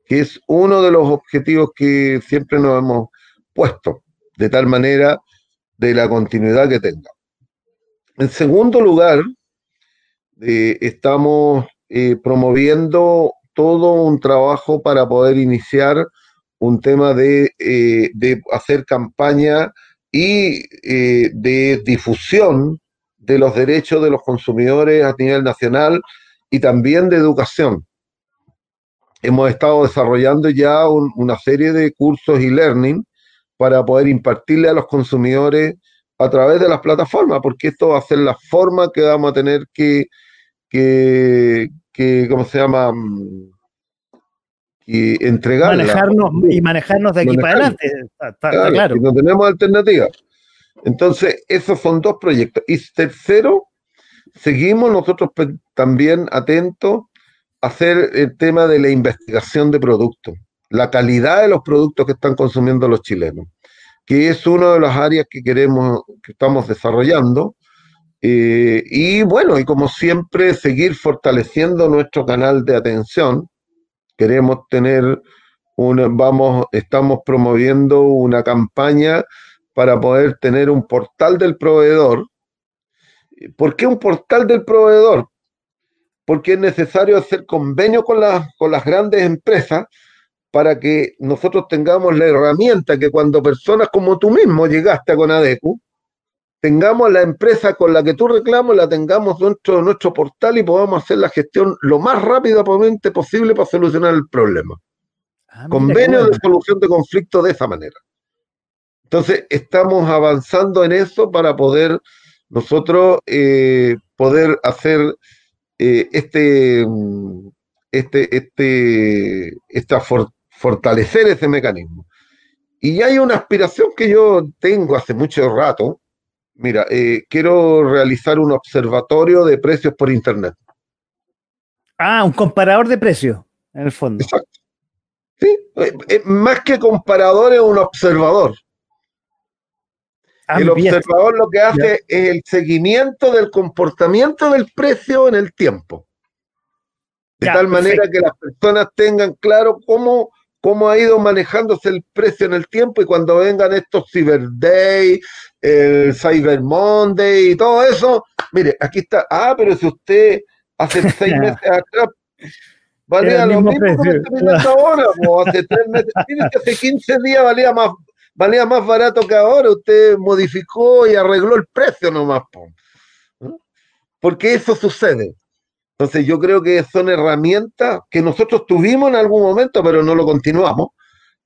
que es uno de los objetivos que siempre nos hemos puesto, de tal manera de la continuidad que tenga. En segundo lugar, eh, estamos eh, promoviendo todo un trabajo para poder iniciar un tema de, eh, hacer campaña y de difusión de los derechos de los consumidores a nivel nacional y también de educación. Hemos estado desarrollando ya una serie de cursos y learning para poder impartirle a los consumidores a través de las plataformas, porque esto va a ser la forma que vamos a tener que, que, que ¿cómo se llama? Y entregar. Manejarnos, y manejarnos de aquí para adelante. claro, No tenemos alternativa. Entonces, esos son dos proyectos. Y tercero, seguimos nosotros también atentos a hacer el tema de la investigación de productos, la calidad de los productos que están consumiendo los chilenos que es una de las áreas que queremos, que estamos desarrollando. Eh, y bueno, y como siempre, seguir fortaleciendo nuestro canal de atención. Queremos tener una, vamos, estamos promoviendo una campaña para poder tener un portal del proveedor. ¿Por qué un portal del proveedor? Porque es necesario hacer convenio con, con las grandes empresas para que nosotros tengamos la herramienta que cuando personas como tú mismo llegaste a Conadecu, tengamos la empresa con la que tú reclamos, la tengamos dentro de nuestro portal y podamos hacer la gestión lo más rápidamente posible para solucionar el problema. Ah, Convenio de solución de conflicto de esa manera. Entonces, estamos avanzando en eso para poder nosotros eh, poder hacer eh, este, este, este, esta fortalecer ese mecanismo. Y hay una aspiración que yo tengo hace mucho rato. Mira, eh, quiero realizar un observatorio de precios por Internet. Ah, un comparador de precios, en el fondo. Exacto. Sí, eh, eh, más que comparador es un observador. Ah, el observador lo que hace es el seguimiento del comportamiento del precio en el tiempo. De tal manera que las personas tengan claro cómo cómo ha ido manejándose el precio en el tiempo y cuando vengan estos Cyber Day, el Cyber Monday y todo eso, mire, aquí está, ah, pero si usted hace seis meses atrás valía lo mismo que ahora, o hace tres meses, hace 15 días valía más, valía más barato que ahora, usted modificó y arregló el precio nomás, porque eso sucede. Entonces yo creo que son herramientas que nosotros tuvimos en algún momento, pero no lo continuamos,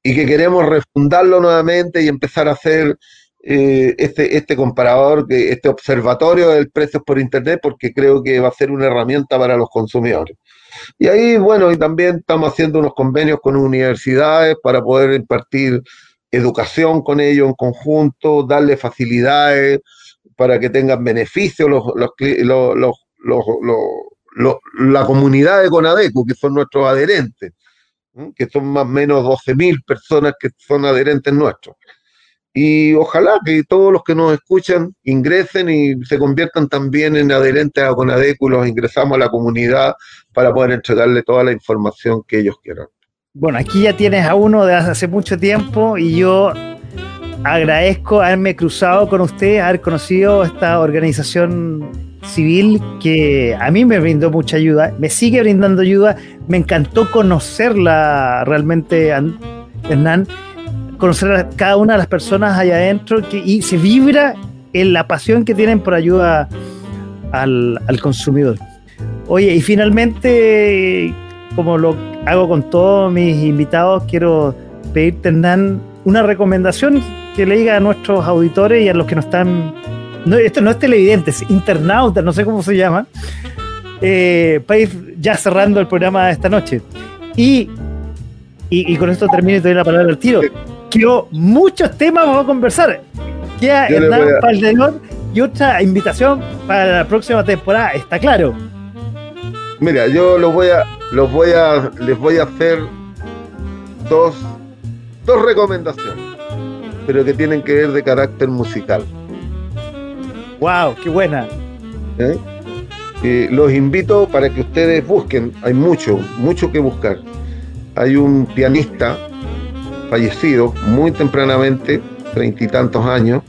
y que queremos refundarlo nuevamente y empezar a hacer eh, este, este comparador, este observatorio del precios por Internet, porque creo que va a ser una herramienta para los consumidores. Y ahí, bueno, y también estamos haciendo unos convenios con universidades para poder impartir educación con ellos en conjunto, darle facilidades para que tengan beneficios los, la comunidad de Conadeco, que son nuestros adherentes, que son más o menos 12.000 personas que son adherentes nuestros. Y ojalá que todos los que nos escuchan ingresen y se conviertan también en adherentes a Conadeco y los ingresamos a la comunidad para poder entregarle toda la información que ellos quieran. Bueno, aquí ya tienes a uno de hace mucho tiempo y yo agradezco haberme cruzado con usted, haber conocido esta organización civil que a mí me brindó mucha ayuda, me sigue brindando ayuda, me encantó conocerla realmente, Hernán conocer a cada una de las personas allá adentro que, y se vibra en la pasión que tienen por ayuda al, consumidor. Oye, y finalmente, como lo hago con todos mis invitados, quiero pedirte, Hernán, una recomendación que le diga a nuestros auditores y a los que no están. No, esto no es televidente, es internautas, no sé cómo se llama. Eh, para ir ya cerrando el programa de esta noche. Y, y, con esto termino y te doy la palabra al tiro quiero muchos temas vamos a conversar. Queda Hernán y otra invitación para la próxima temporada, está claro. Mira, yo los voy a, los voy a, les voy a hacer dos, dos recomendaciones, pero que tienen que ver de carácter musical. Wow, qué buena. ¿Eh? Eh, los invito para que ustedes busquen, hay mucho, mucho que buscar. Hay un pianista fallecido muy tempranamente, treinta y tantos años,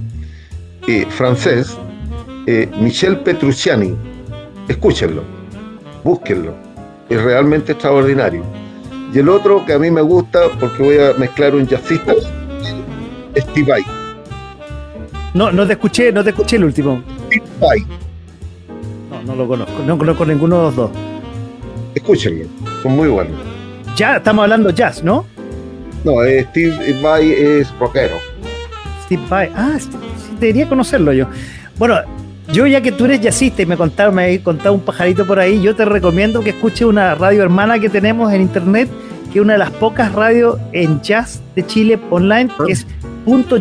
eh, francés, Michel Petrucciani. Escúchenlo, búsquenlo, es realmente extraordinario. Y el otro que a mí me gusta, porque voy a mezclar un jazzista, Steve Vai. No, no te escuché, no te escuché el último. Steve Vai. No, no lo conozco, no conozco ninguno de los dos. Escúchenlo, son muy buenos. Ya estamos hablando jazz, ¿no? No, eh, Steve Vai es rockero. Steve Vai, ah, debería conocerlo yo. Bueno, yo ya que tú eres jazzista y me contaron, me habéis contado un pajarito por ahí, yo te recomiendo que escuches una radio hermana que tenemos en internet, que es una de las pocas radios en jazz de Chile online, que es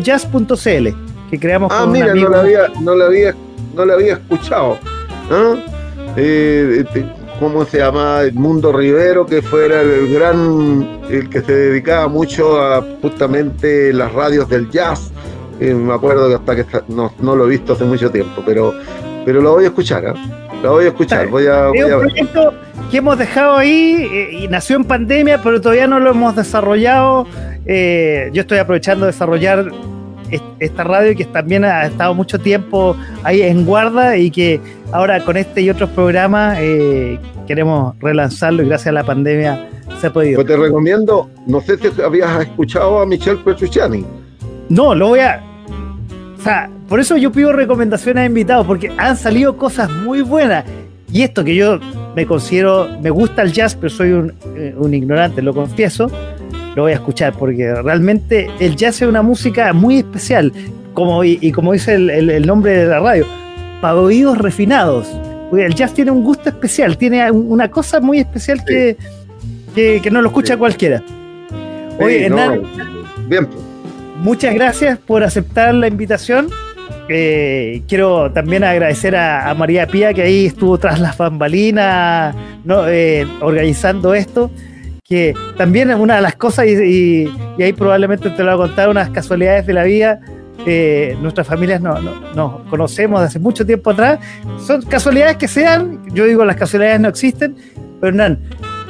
.jazz.cl, que creamos ah, mira, No la había, no la había, no la había escuchado. ¿Ah? Eh, este, ¿cómo se llama? Edmundo Rivero, que fuera el gran, el que se dedicaba mucho a justamente las radios del jazz. me acuerdo que hasta que no, lo he visto hace mucho tiempo, pero, pero lo voy a escuchar, ¿eh? Lo voy a escuchar, voy a, es un proyecto que hemos dejado ahí eh, y nació en pandemia, pero todavía no lo hemos desarrollado. Eh, yo estoy aprovechando de desarrollar esta radio que también ha estado mucho tiempo ahí en guarda y que ahora con este y otros programas eh, queremos relanzarlo y gracias a la pandemia se ha podido. Pues te recomiendo, no sé si habías escuchado a Michelle Petrucciani. No, lo voy a... O sea, por eso yo pido recomendaciones a invitados, porque han salido cosas muy buenas. Y esto que yo me considero, me gusta el jazz, pero soy un, eh, un ignorante, lo confieso lo voy a escuchar, porque realmente el jazz es una música muy especial, como, y, como dice el, nombre de la radio, para oídos refinados. el jazz tiene un gusto especial, tiene una cosa muy especial que, que, no lo escucha cualquiera. Oye, Hernán, bien. Pues. muchas gracias por aceptar la invitación. Eh, quiero también agradecer a, María Pía que ahí estuvo tras las bambalinas ¿no? Eh, organizando esto que también una de las cosas, y, ahí probablemente te lo voy a contar, unas casualidades de la vida, eh, nuestras familias nos no, conocemos de hace mucho tiempo atrás, son casualidades que sean, yo digo las casualidades no existen, pero Hernán,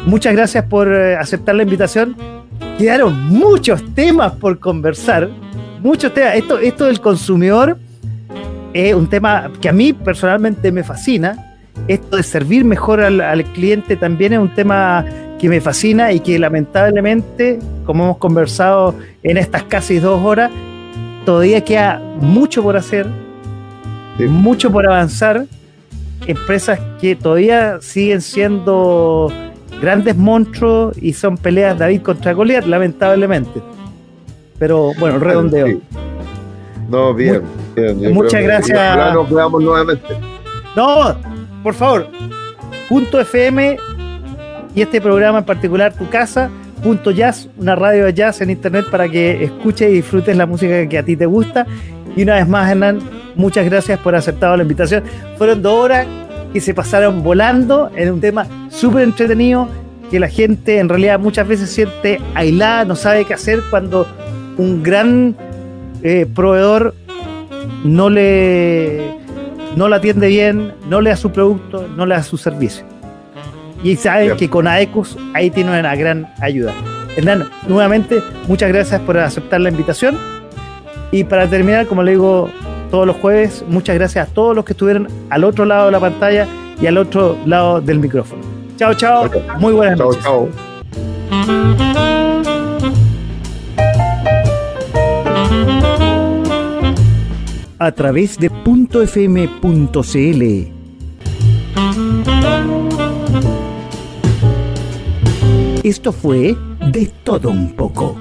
muchas gracias por eh, aceptar la invitación, quedaron muchos temas por conversar, muchos temas, esto, esto del consumidor es un tema que a mí personalmente me fascina, esto de servir mejor al cliente también es un tema que me fascina y que lamentablemente, como hemos conversado en estas casi dos horas, todavía queda mucho por hacer, mucho por avanzar. Empresas que todavía siguen siendo grandes monstruos y son peleas David contra Goliat, lamentablemente. Pero bueno, redondeo. No, bien, bien. Muchas gracias. nos veamos nuevamente. No, por favor, punto FM y este programa en particular, Tu Casa, punto Jazz, una radio de jazz en internet para que escuches y disfrutes la música que a ti te gusta. Y una vez más, Hernán, muchas gracias por aceptar la invitación. Fueron dos horas que se pasaron volando en un tema súper entretenido que la gente en realidad muchas veces siente aislada, no sabe qué hacer cuando un gran eh, proveedor no le, no la atiende bien, no le da su producto, no le da su servicio. Y saben que con AECUS ahí tiene una gran ayuda. Hernán, nuevamente, muchas gracias por aceptar la invitación. Y para terminar, como le digo todos los jueves, muchas gracias a todos los que estuvieron al otro lado de la pantalla y al otro lado del micrófono. Chao, chao. Muy buenas noches. Chao, A través de .fm.cl. Esto fue De Todo Un poco.